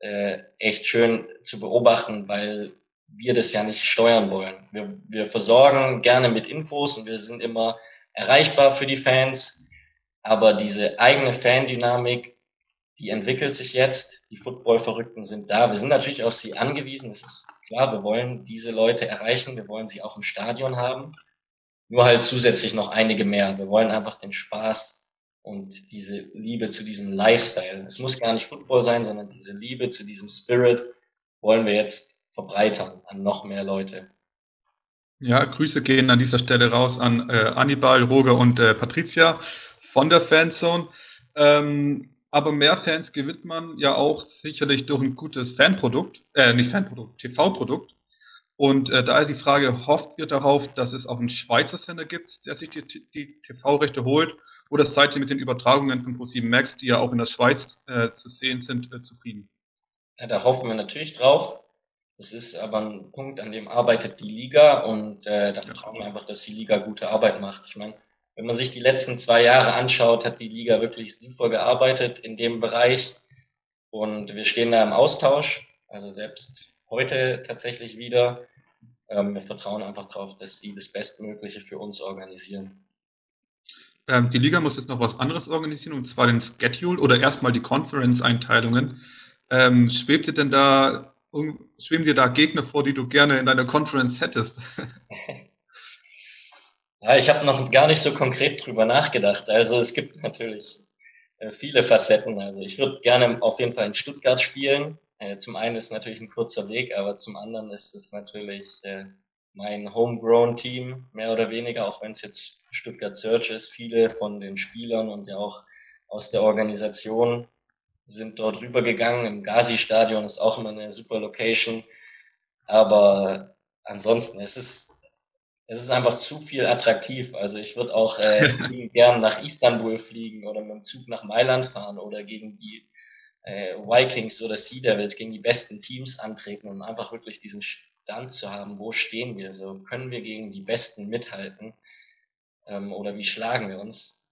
äh, echt schön zu beobachten, weil wir das ja nicht steuern wollen. Wir, wir versorgen gerne mit Infos und wir sind immer erreichbar für die Fans, aber diese eigene Fandynamik, die entwickelt sich jetzt. Die Football-Verrückten sind da. Wir sind natürlich auf sie angewiesen. Das ist klar. Wir wollen diese Leute erreichen. Wir wollen sie auch im Stadion haben. Nur halt zusätzlich noch einige mehr. Wir wollen einfach den Spaß und diese Liebe zu diesem Lifestyle. Es muss gar nicht Football sein, sondern diese Liebe zu diesem Spirit wollen wir jetzt verbreitern an noch mehr Leute. Ja, Grüße gehen an dieser Stelle raus an äh, Annibal, Roger und äh, Patricia von der Fanzone. Ähm, aber mehr Fans gewinnt man ja auch sicherlich durch ein gutes Fanprodukt, äh, nicht Fanprodukt, TV-Produkt. Und äh, da ist die Frage, hofft ihr darauf, dass es auch einen Schweizer Sender gibt, der sich die, die TV-Rechte holt? Oder seid ihr mit den Übertragungen von Pro7 Max, die ja auch in der Schweiz äh, zu sehen sind, äh, zufrieden? Ja, da hoffen wir natürlich drauf. Das ist aber ein Punkt, an dem arbeitet die Liga und äh, da vertrauen wir einfach, dass die Liga gute Arbeit macht. Ich meine, wenn man sich die letzten zwei Jahre anschaut, hat die Liga wirklich super gearbeitet in dem Bereich und wir stehen da im Austausch. Also selbst heute tatsächlich wieder. Ähm, wir vertrauen einfach darauf, dass sie das Bestmögliche für uns organisieren. Ähm, die Liga muss jetzt noch was anderes organisieren, und zwar den Schedule oder erstmal die Conference-Einteilungen. Ähm, schwebt dir denn da, schweben dir da Gegner vor, die du gerne in deiner Conference hättest? ja, ich habe noch gar nicht so konkret drüber nachgedacht. Also es gibt natürlich äh, viele Facetten. Also ich würde gerne auf jeden Fall in Stuttgart spielen. Äh, zum einen ist natürlich ein kurzer Weg, aber zum anderen ist es natürlich äh, mein Homegrown-Team, mehr oder weniger, auch wenn es jetzt Stuttgart Search ist. Viele von den Spielern und ja auch aus der Organisation sind dort rübergegangen. Im Gazi-Stadion ist auch immer eine super Location. Aber ansonsten, es ist, es ist einfach zu viel attraktiv. Also ich würde auch äh, gern nach Istanbul fliegen oder mit dem Zug nach Mailand fahren oder gegen die äh, Vikings oder Sea Devils, gegen die besten Teams antreten und einfach wirklich diesen Stand zu haben, wo stehen wir? So können wir gegen die Besten mithalten ähm, oder wie schlagen wir uns?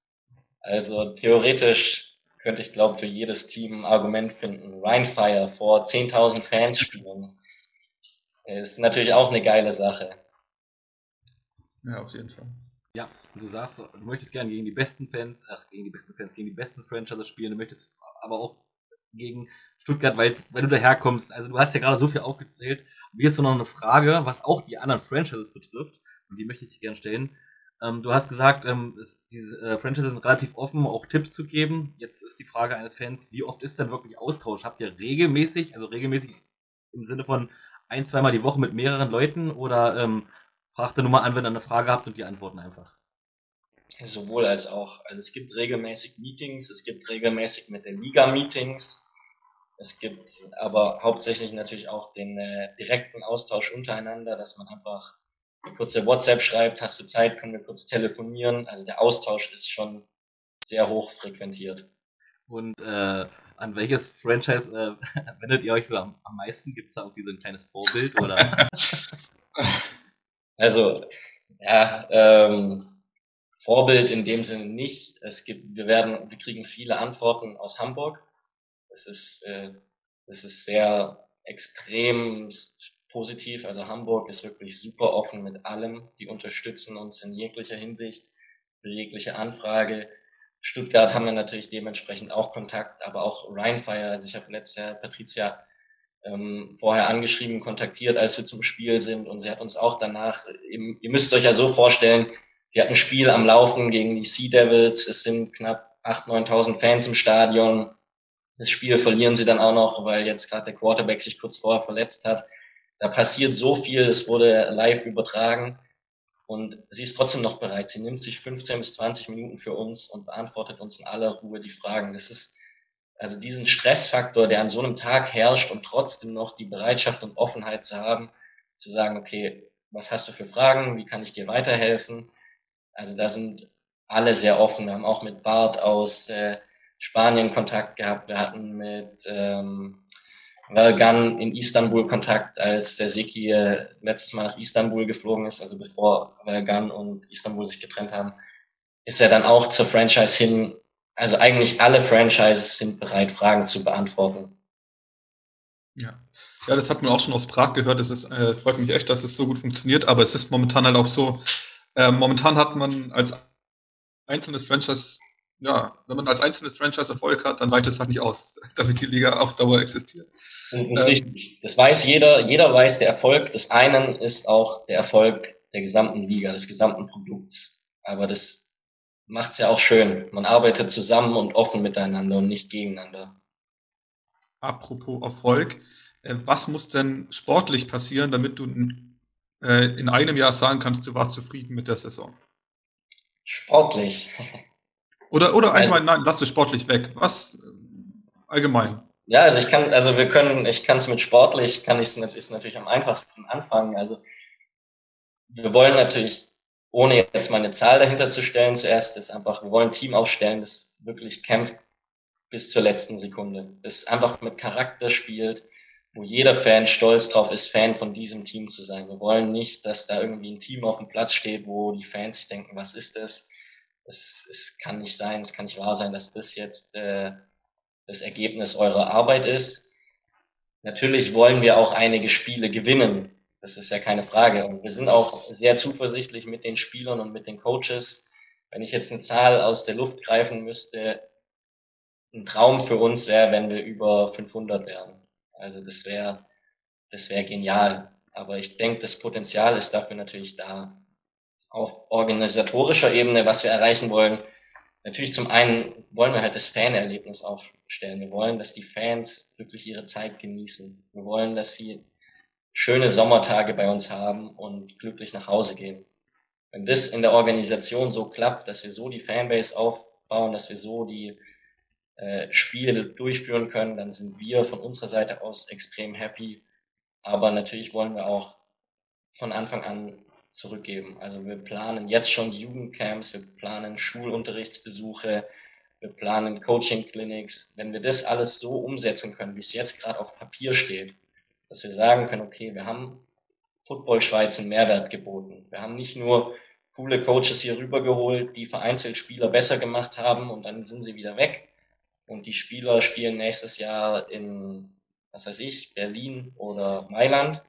Also theoretisch könnte ich glaube für jedes Team ein Argument finden. Rhinefire vor 10.000 Fans spielen ist natürlich auch eine geile Sache. Ja, auf jeden Fall. Ja, du sagst, du möchtest gerne gegen die besten Fans, ach, gegen die besten Fans, gegen die besten Franchises spielen, du möchtest aber auch gegen Stuttgart, weil, weil du daherkommst. Also du hast ja gerade so viel aufgezählt. Hier ist noch eine Frage, was auch die anderen Franchises betrifft. Und die möchte ich dir gerne stellen. Ähm, du hast gesagt, ähm, es, diese äh, Franchises sind relativ offen, auch Tipps zu geben. Jetzt ist die Frage eines Fans, wie oft ist denn wirklich Austausch? Habt ihr regelmäßig, also regelmäßig im Sinne von ein, zweimal die Woche mit mehreren Leuten oder ähm, fragt ihr nur mal an, wenn ihr eine Frage habt und die antworten einfach? Sowohl als auch. Also es gibt regelmäßig Meetings, es gibt regelmäßig mit der Liga Meetings. Es gibt aber hauptsächlich natürlich auch den äh, direkten Austausch untereinander, dass man einfach eine kurze WhatsApp schreibt, hast du Zeit, können wir kurz telefonieren. Also der Austausch ist schon sehr hoch frequentiert. Und äh, an welches Franchise äh, wendet ihr euch so am, am meisten? Gibt es da irgendwie so ein kleines Vorbild? Oder? also, ja, ähm, Vorbild in dem Sinne nicht. Es gibt, wir werden, wir kriegen viele Antworten aus Hamburg. Das ist, äh, das ist sehr extremst positiv. Also Hamburg ist wirklich super offen mit allem. Die unterstützen uns in jeglicher Hinsicht, für jegliche Anfrage. Stuttgart haben wir natürlich dementsprechend auch Kontakt, aber auch Rheinfire. Also ich habe letztes Jahr Patricia ähm, vorher angeschrieben, kontaktiert, als wir zum Spiel sind und sie hat uns auch danach, ihr, ihr müsst euch ja so vorstellen, sie hat ein Spiel am Laufen gegen die Sea Devils. Es sind knapp 8.000, 9.000 Fans im Stadion. Das Spiel verlieren sie dann auch noch, weil jetzt gerade der Quarterback sich kurz vorher verletzt hat. Da passiert so viel, es wurde live übertragen und sie ist trotzdem noch bereit. Sie nimmt sich 15 bis 20 Minuten für uns und beantwortet uns in aller Ruhe die Fragen. Das ist also diesen Stressfaktor, der an so einem Tag herrscht und trotzdem noch die Bereitschaft und Offenheit zu haben, zu sagen, okay, was hast du für Fragen? Wie kann ich dir weiterhelfen? Also da sind alle sehr offen. Wir haben auch mit Bart aus äh, Spanien Kontakt gehabt. Wir hatten mit ähm, Valgan in Istanbul Kontakt, als der Seki äh, letztes Mal nach Istanbul geflogen ist, also bevor Valgan und Istanbul sich getrennt haben, ist er dann auch zur Franchise hin. Also eigentlich alle Franchises sind bereit, Fragen zu beantworten. Ja. Ja, das hat man auch schon aus Prag gehört. Es ist, äh, freut mich echt, dass es so gut funktioniert, aber es ist momentan halt auch so, äh, momentan hat man als einzelnes Franchise ja, wenn man als einzelnes Franchise Erfolg hat, dann reicht es halt nicht aus, damit die Liga auf Dauer existiert. Das ist ähm, richtig. Das weiß jeder. Jeder weiß, der Erfolg des einen ist auch der Erfolg der gesamten Liga, des gesamten Produkts. Aber das macht's ja auch schön. Man arbeitet zusammen und offen miteinander und nicht gegeneinander. Apropos Erfolg, äh, was muss denn sportlich passieren, damit du äh, in einem Jahr sagen kannst, du warst zufrieden mit der Saison? Sportlich. Oder, oder allgemein, nein, lass es sportlich weg. Was äh, allgemein? Ja, also ich kann, also wir können, ich kann es mit sportlich, kann ich es ist natürlich am einfachsten anfangen. Also wir wollen natürlich, ohne jetzt mal eine Zahl dahinter zu stellen, zuerst ist einfach, wir wollen ein Team aufstellen, das wirklich kämpft bis zur letzten Sekunde, das einfach mit Charakter spielt, wo jeder Fan stolz drauf ist, Fan von diesem Team zu sein. Wir wollen nicht, dass da irgendwie ein Team auf dem Platz steht, wo die Fans sich denken, was ist das? Es, es kann nicht sein, es kann nicht wahr sein, dass das jetzt äh, das Ergebnis eurer Arbeit ist. Natürlich wollen wir auch einige Spiele gewinnen. Das ist ja keine Frage. Und wir sind auch sehr zuversichtlich mit den Spielern und mit den Coaches. Wenn ich jetzt eine Zahl aus der Luft greifen müsste, ein Traum für uns wäre, wenn wir über 500 wären. Also das wäre, das wäre genial. Aber ich denke, das Potenzial ist dafür natürlich da. Auf organisatorischer Ebene, was wir erreichen wollen, natürlich zum einen wollen wir halt das Fanerlebnis aufstellen. Wir wollen, dass die Fans wirklich ihre Zeit genießen. Wir wollen, dass sie schöne Sommertage bei uns haben und glücklich nach Hause gehen. Wenn das in der Organisation so klappt, dass wir so die Fanbase aufbauen, dass wir so die äh, Spiele durchführen können, dann sind wir von unserer Seite aus extrem happy. Aber natürlich wollen wir auch von Anfang an zurückgeben. Also wir planen jetzt schon Jugendcamps, wir planen Schulunterrichtsbesuche, wir planen Coaching-Clinics. Wenn wir das alles so umsetzen können, wie es jetzt gerade auf Papier steht, dass wir sagen können, okay, wir haben Football Schweiz einen Mehrwert geboten. Wir haben nicht nur coole Coaches hier rübergeholt, die vereinzelt Spieler besser gemacht haben und dann sind sie wieder weg. Und die Spieler spielen nächstes Jahr in, was weiß ich, Berlin oder Mailand,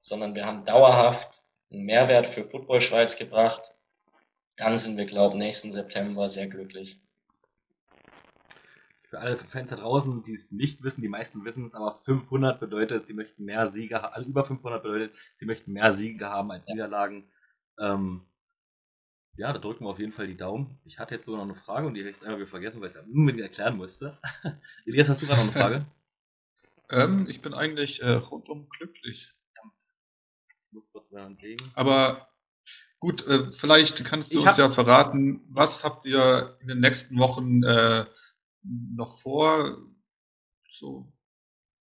sondern wir haben dauerhaft einen Mehrwert für Football Schweiz gebracht. Dann sind wir, glaube ich, nächsten September sehr glücklich. Für alle Fans da draußen, die es nicht wissen, die meisten wissen es, aber 500 bedeutet, sie möchten mehr Siege haben, also über 500 bedeutet, sie möchten mehr Siege haben als ja. Niederlagen. Ähm, ja, da drücken wir auf jeden Fall die Daumen. Ich hatte jetzt sogar noch eine Frage und die habe ich einfach wieder vergessen, weil ich es unbedingt erklären musste. Elias, hast du gerade noch eine Frage? ähm, ich bin eigentlich äh, rundum glücklich. Ich muss kurz mal entgegen. Aber gut, äh, vielleicht kannst du ich uns ja verraten, was habt ihr in den nächsten Wochen äh, noch vor? So.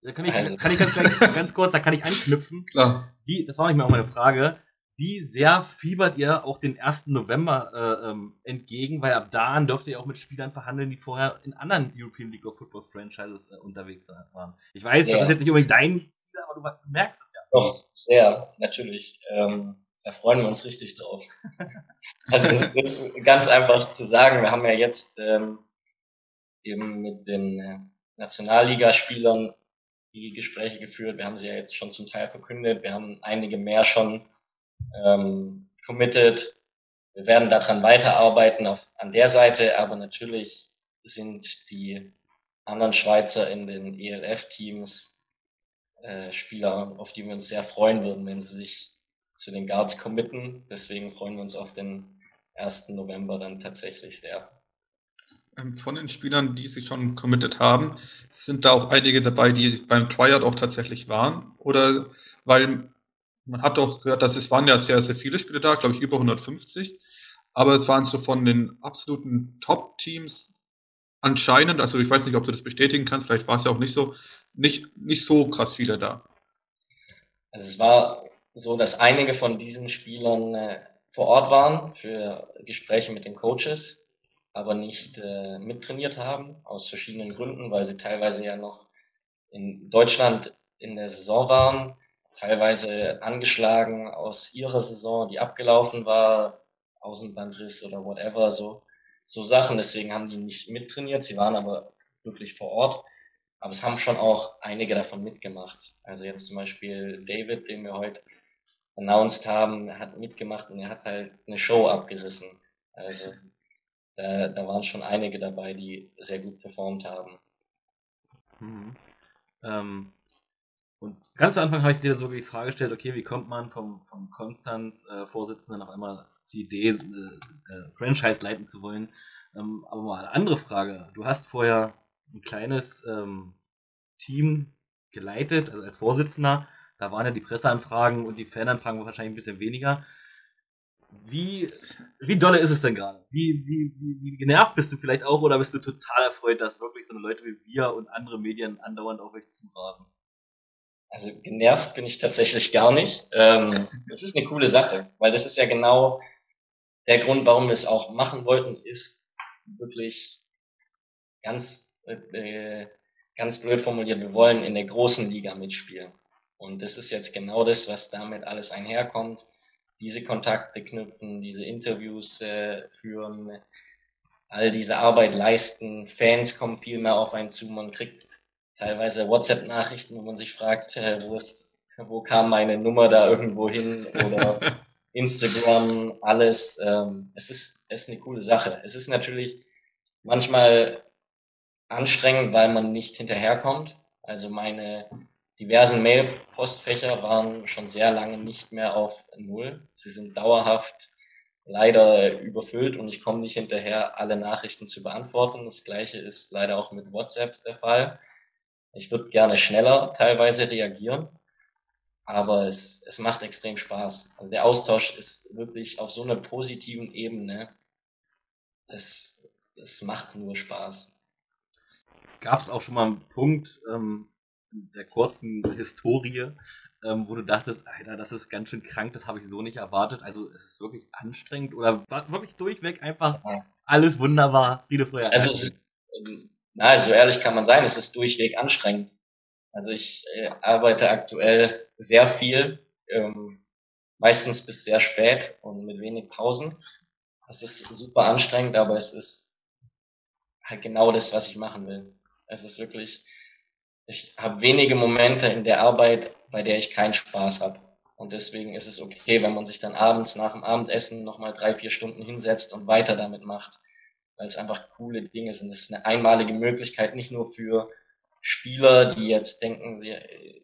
Da kann ich, kann ich ganz, ganz kurz, da kann ich anknüpfen. Klar. Wie, das war nicht mehr auch meine Frage wie sehr fiebert ihr auch den 1. November äh, ähm, entgegen? Weil ab da dürft ihr auch mit Spielern verhandeln, die vorher in anderen European League of Football Franchises äh, unterwegs waren. Ich weiß, ja. das ist jetzt nicht unbedingt dein Ziel, aber du merkst es ja. Doch, sehr, natürlich. Ähm, da freuen wir uns richtig drauf. also das ist ganz einfach zu sagen. Wir haben ja jetzt ähm, eben mit den äh, Nationalligaspielern die Gespräche geführt. Wir haben sie ja jetzt schon zum Teil verkündet. Wir haben einige mehr schon ähm, committed. Wir werden daran weiterarbeiten auf, an der Seite, aber natürlich sind die anderen Schweizer in den ELF-Teams äh, Spieler, auf die wir uns sehr freuen würden, wenn sie sich zu den Guards committen. Deswegen freuen wir uns auf den 1. November dann tatsächlich sehr. Ähm, von den Spielern, die sich schon committed haben, sind da auch einige dabei, die beim Tryout auch tatsächlich waren? Oder weil man hat auch gehört, dass es waren ja sehr, sehr viele Spiele da, glaube ich über 150. Aber es waren so von den absoluten Top-Teams anscheinend, also ich weiß nicht, ob du das bestätigen kannst, vielleicht war es ja auch nicht so, nicht, nicht so krass viele da. Also es war so, dass einige von diesen Spielern äh, vor Ort waren für Gespräche mit den Coaches, aber nicht äh, mittrainiert haben, aus verschiedenen Gründen, weil sie teilweise ja noch in Deutschland in der Saison waren teilweise angeschlagen aus ihrer Saison, die abgelaufen war, Außenbandriss oder whatever, so, so Sachen. Deswegen haben die nicht mittrainiert. Sie waren aber wirklich vor Ort. Aber es haben schon auch einige davon mitgemacht. Also jetzt zum Beispiel David, den wir heute announced haben, hat mitgemacht und er hat halt eine Show abgerissen. Also da, da waren schon einige dabei, die sehr gut performt haben. Mhm. Ähm, und ganz zu Anfang habe ich dir so die Frage gestellt, okay, wie kommt man vom, vom Konstanz-Vorsitzenden äh, auf einmal die Idee, äh, äh, Franchise leiten zu wollen? Ähm, aber mal eine andere Frage. Du hast vorher ein kleines ähm, Team geleitet, also als Vorsitzender. Da waren ja die Presseanfragen und die Fananfragen wahrscheinlich ein bisschen weniger. Wie, wie dolle ist es denn gerade? Wie, wie, wie, wie genervt bist du vielleicht auch oder bist du total erfreut, dass wirklich so Leute wie wir und andere Medien andauernd auf euch zurasen? Also genervt bin ich tatsächlich gar nicht. Ähm, das ist eine coole Sache, weil das ist ja genau der Grund, warum wir es auch machen wollten, ist wirklich ganz, äh, ganz blöd formuliert, wir wollen in der großen Liga mitspielen. Und das ist jetzt genau das, was damit alles einherkommt. Diese Kontakte knüpfen, diese Interviews äh, führen, all diese Arbeit leisten. Fans kommen viel mehr auf einen zu. Man kriegt teilweise WhatsApp-Nachrichten, wo man sich fragt, äh, wo, ist, wo kam meine Nummer da irgendwo hin oder Instagram, alles. Ähm, es, ist, es ist eine coole Sache. Es ist natürlich manchmal anstrengend, weil man nicht hinterherkommt. Also meine diversen Mail-Postfächer waren schon sehr lange nicht mehr auf Null. Sie sind dauerhaft leider überfüllt und ich komme nicht hinterher, alle Nachrichten zu beantworten. Das gleiche ist leider auch mit WhatsApps der Fall. Ich würde gerne schneller teilweise reagieren, aber es, es macht extrem Spaß. Also der Austausch ist wirklich auf so einer positiven Ebene. Das, das macht nur Spaß. Gab es auch schon mal einen Punkt ähm, der kurzen Historie, ähm, wo du dachtest, Alter, das ist ganz schön krank, das habe ich so nicht erwartet. Also es ist wirklich anstrengend oder war wirklich durchweg einfach alles wunderbar, Friede, Freude. Also, na, so ehrlich kann man sein, es ist durchweg anstrengend. Also ich äh, arbeite aktuell sehr viel, ähm, meistens bis sehr spät und mit wenig Pausen. Das ist super anstrengend, aber es ist halt genau das, was ich machen will. Es ist wirklich, ich habe wenige Momente in der Arbeit, bei der ich keinen Spaß habe. Und deswegen ist es okay, wenn man sich dann abends nach dem Abendessen nochmal drei, vier Stunden hinsetzt und weiter damit macht weil es einfach coole Dinge sind. Es ist eine einmalige Möglichkeit, nicht nur für Spieler, die jetzt denken, sie,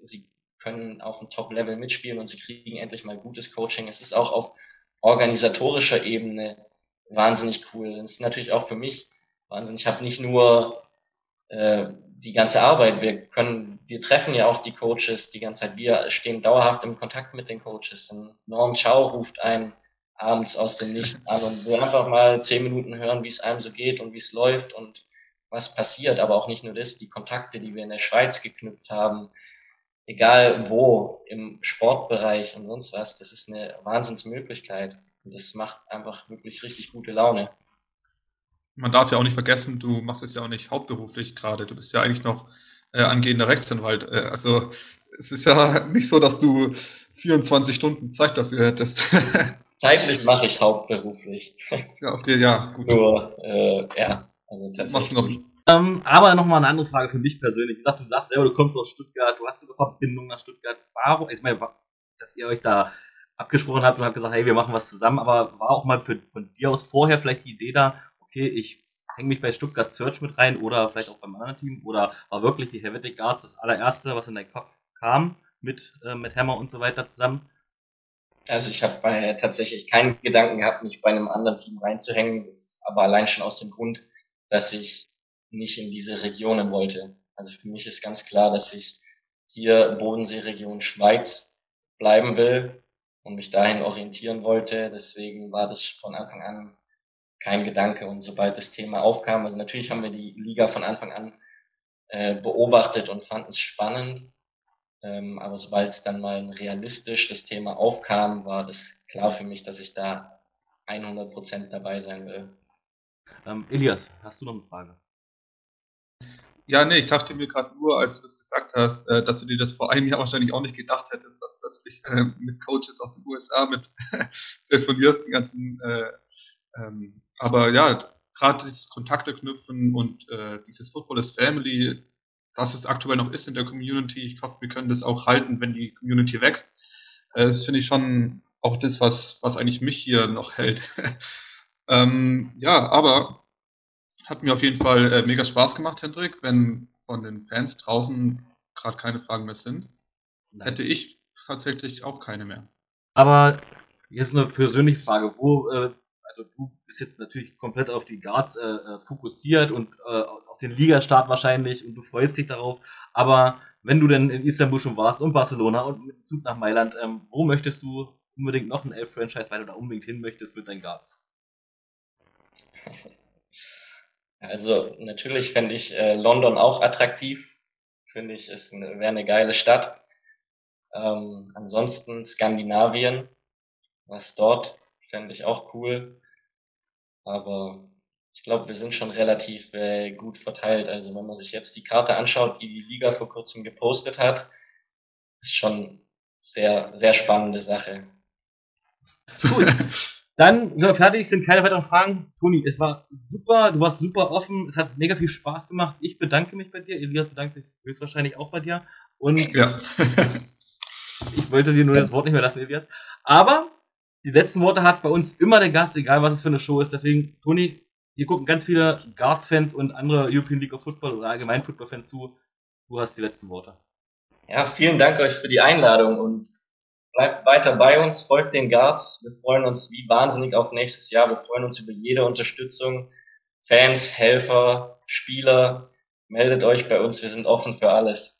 sie können auf dem Top-Level mitspielen und sie kriegen endlich mal gutes Coaching. Es ist auch auf organisatorischer Ebene wahnsinnig cool. Es ist natürlich auch für mich wahnsinnig. Ich habe nicht nur äh, die ganze Arbeit. Wir können, wir treffen ja auch die Coaches die ganze Zeit. Wir stehen dauerhaft im Kontakt mit den Coaches. Und Norm Chow ruft ein abends aus dem Licht an und will einfach mal zehn Minuten hören, wie es einem so geht und wie es läuft und was passiert. Aber auch nicht nur das, die Kontakte, die wir in der Schweiz geknüpft haben, egal wo, im Sportbereich und sonst was, das ist eine Wahnsinnsmöglichkeit. Und das macht einfach wirklich richtig gute Laune. Man darf ja auch nicht vergessen, du machst es ja auch nicht hauptberuflich gerade. Du bist ja eigentlich noch äh, angehender Rechtsanwalt. Äh, also es ist ja nicht so, dass du 24 Stunden Zeit dafür hättest. Zeitlich mache ich hauptberuflich. Ja, okay, ja, gut. Nur, äh, ja, also tatsächlich. Noch? Ähm, aber nochmal eine andere Frage für mich persönlich. Ich sag, du sagst selber, du kommst aus Stuttgart, du hast eine Verbindung nach Stuttgart. Warum, ich meine, dass ihr euch da abgesprochen habt und habt gesagt, hey, wir machen was zusammen, aber war auch mal für, von dir aus vorher vielleicht die Idee da, okay, ich hänge mich bei Stuttgart Search mit rein oder vielleicht auch beim anderen Team oder war wirklich die Helvetic Guards das allererste, was in dein Kopf kam mit, äh, mit Hammer und so weiter zusammen? Also ich habe äh, tatsächlich keinen Gedanken gehabt, mich bei einem anderen Team reinzuhängen, das aber allein schon aus dem Grund, dass ich nicht in diese Regionen wollte. Also für mich ist ganz klar, dass ich hier Bodensee-Region Schweiz bleiben will und mich dahin orientieren wollte. Deswegen war das von Anfang an kein Gedanke. Und sobald das Thema aufkam, also natürlich haben wir die Liga von Anfang an äh, beobachtet und fanden es spannend. Ähm, aber sobald es dann mal realistisch das Thema aufkam, war das klar für mich, dass ich da 100% dabei sein will. Ähm, Elias, hast du noch eine Frage? Ja, nee, ich dachte mir gerade nur, als du das gesagt hast, äh, dass du dir das vor einem Jahr wahrscheinlich auch nicht gedacht hättest, dass plötzlich äh, mit Coaches aus den USA mit telefonierst, die ganzen, äh, ähm, aber ja, gerade dieses Kontakte knüpfen und äh, dieses Football is Family, was es aktuell noch ist in der Community. Ich hoffe, wir können das auch halten, wenn die Community wächst. Äh, das finde ich schon auch das, was, was eigentlich mich hier noch hält. ähm, ja, aber hat mir auf jeden Fall äh, mega Spaß gemacht, Hendrik. Wenn von den Fans draußen gerade keine Fragen mehr sind, Nein. hätte ich tatsächlich auch keine mehr. Aber jetzt eine persönliche Frage. Wo, äh, also du bist jetzt natürlich komplett auf die Guards äh, äh fokussiert und äh, den Ligastart wahrscheinlich und du freust dich darauf. Aber wenn du denn in Istanbul schon warst und Barcelona und mit Zug nach Mailand, ähm, wo möchtest du unbedingt noch ein Elf-Franchise, weil du da unbedingt hin möchtest mit deinen Guards? Also natürlich fände ich äh, London auch attraktiv. Finde ich, es wäre eine geile Stadt. Ähm, ansonsten Skandinavien, was dort, fände ich auch cool. Aber ich glaube, wir sind schon relativ äh, gut verteilt. Also wenn man sich jetzt die Karte anschaut, die die Liga vor kurzem gepostet hat, ist schon sehr, sehr spannende Sache. Gut. Dann sind wir fertig, sind keine weiteren Fragen. Toni, es war super, du warst super offen, es hat mega viel Spaß gemacht. Ich bedanke mich bei dir, Elias bedankt sich höchstwahrscheinlich auch bei dir. Und ja. ich wollte dir nur das Wort nicht mehr lassen, Elias. Aber die letzten Worte hat bei uns immer der Gast, egal was es für eine Show ist. Deswegen, Toni, hier gucken ganz viele Guards-Fans und andere European League of Football oder allgemein Football-Fans zu. Du hast die letzten Worte. Ja, vielen Dank euch für die Einladung und bleibt weiter bei uns, folgt den Guards. Wir freuen uns wie wahnsinnig auf nächstes Jahr. Wir freuen uns über jede Unterstützung. Fans, Helfer, Spieler, meldet euch bei uns. Wir sind offen für alles.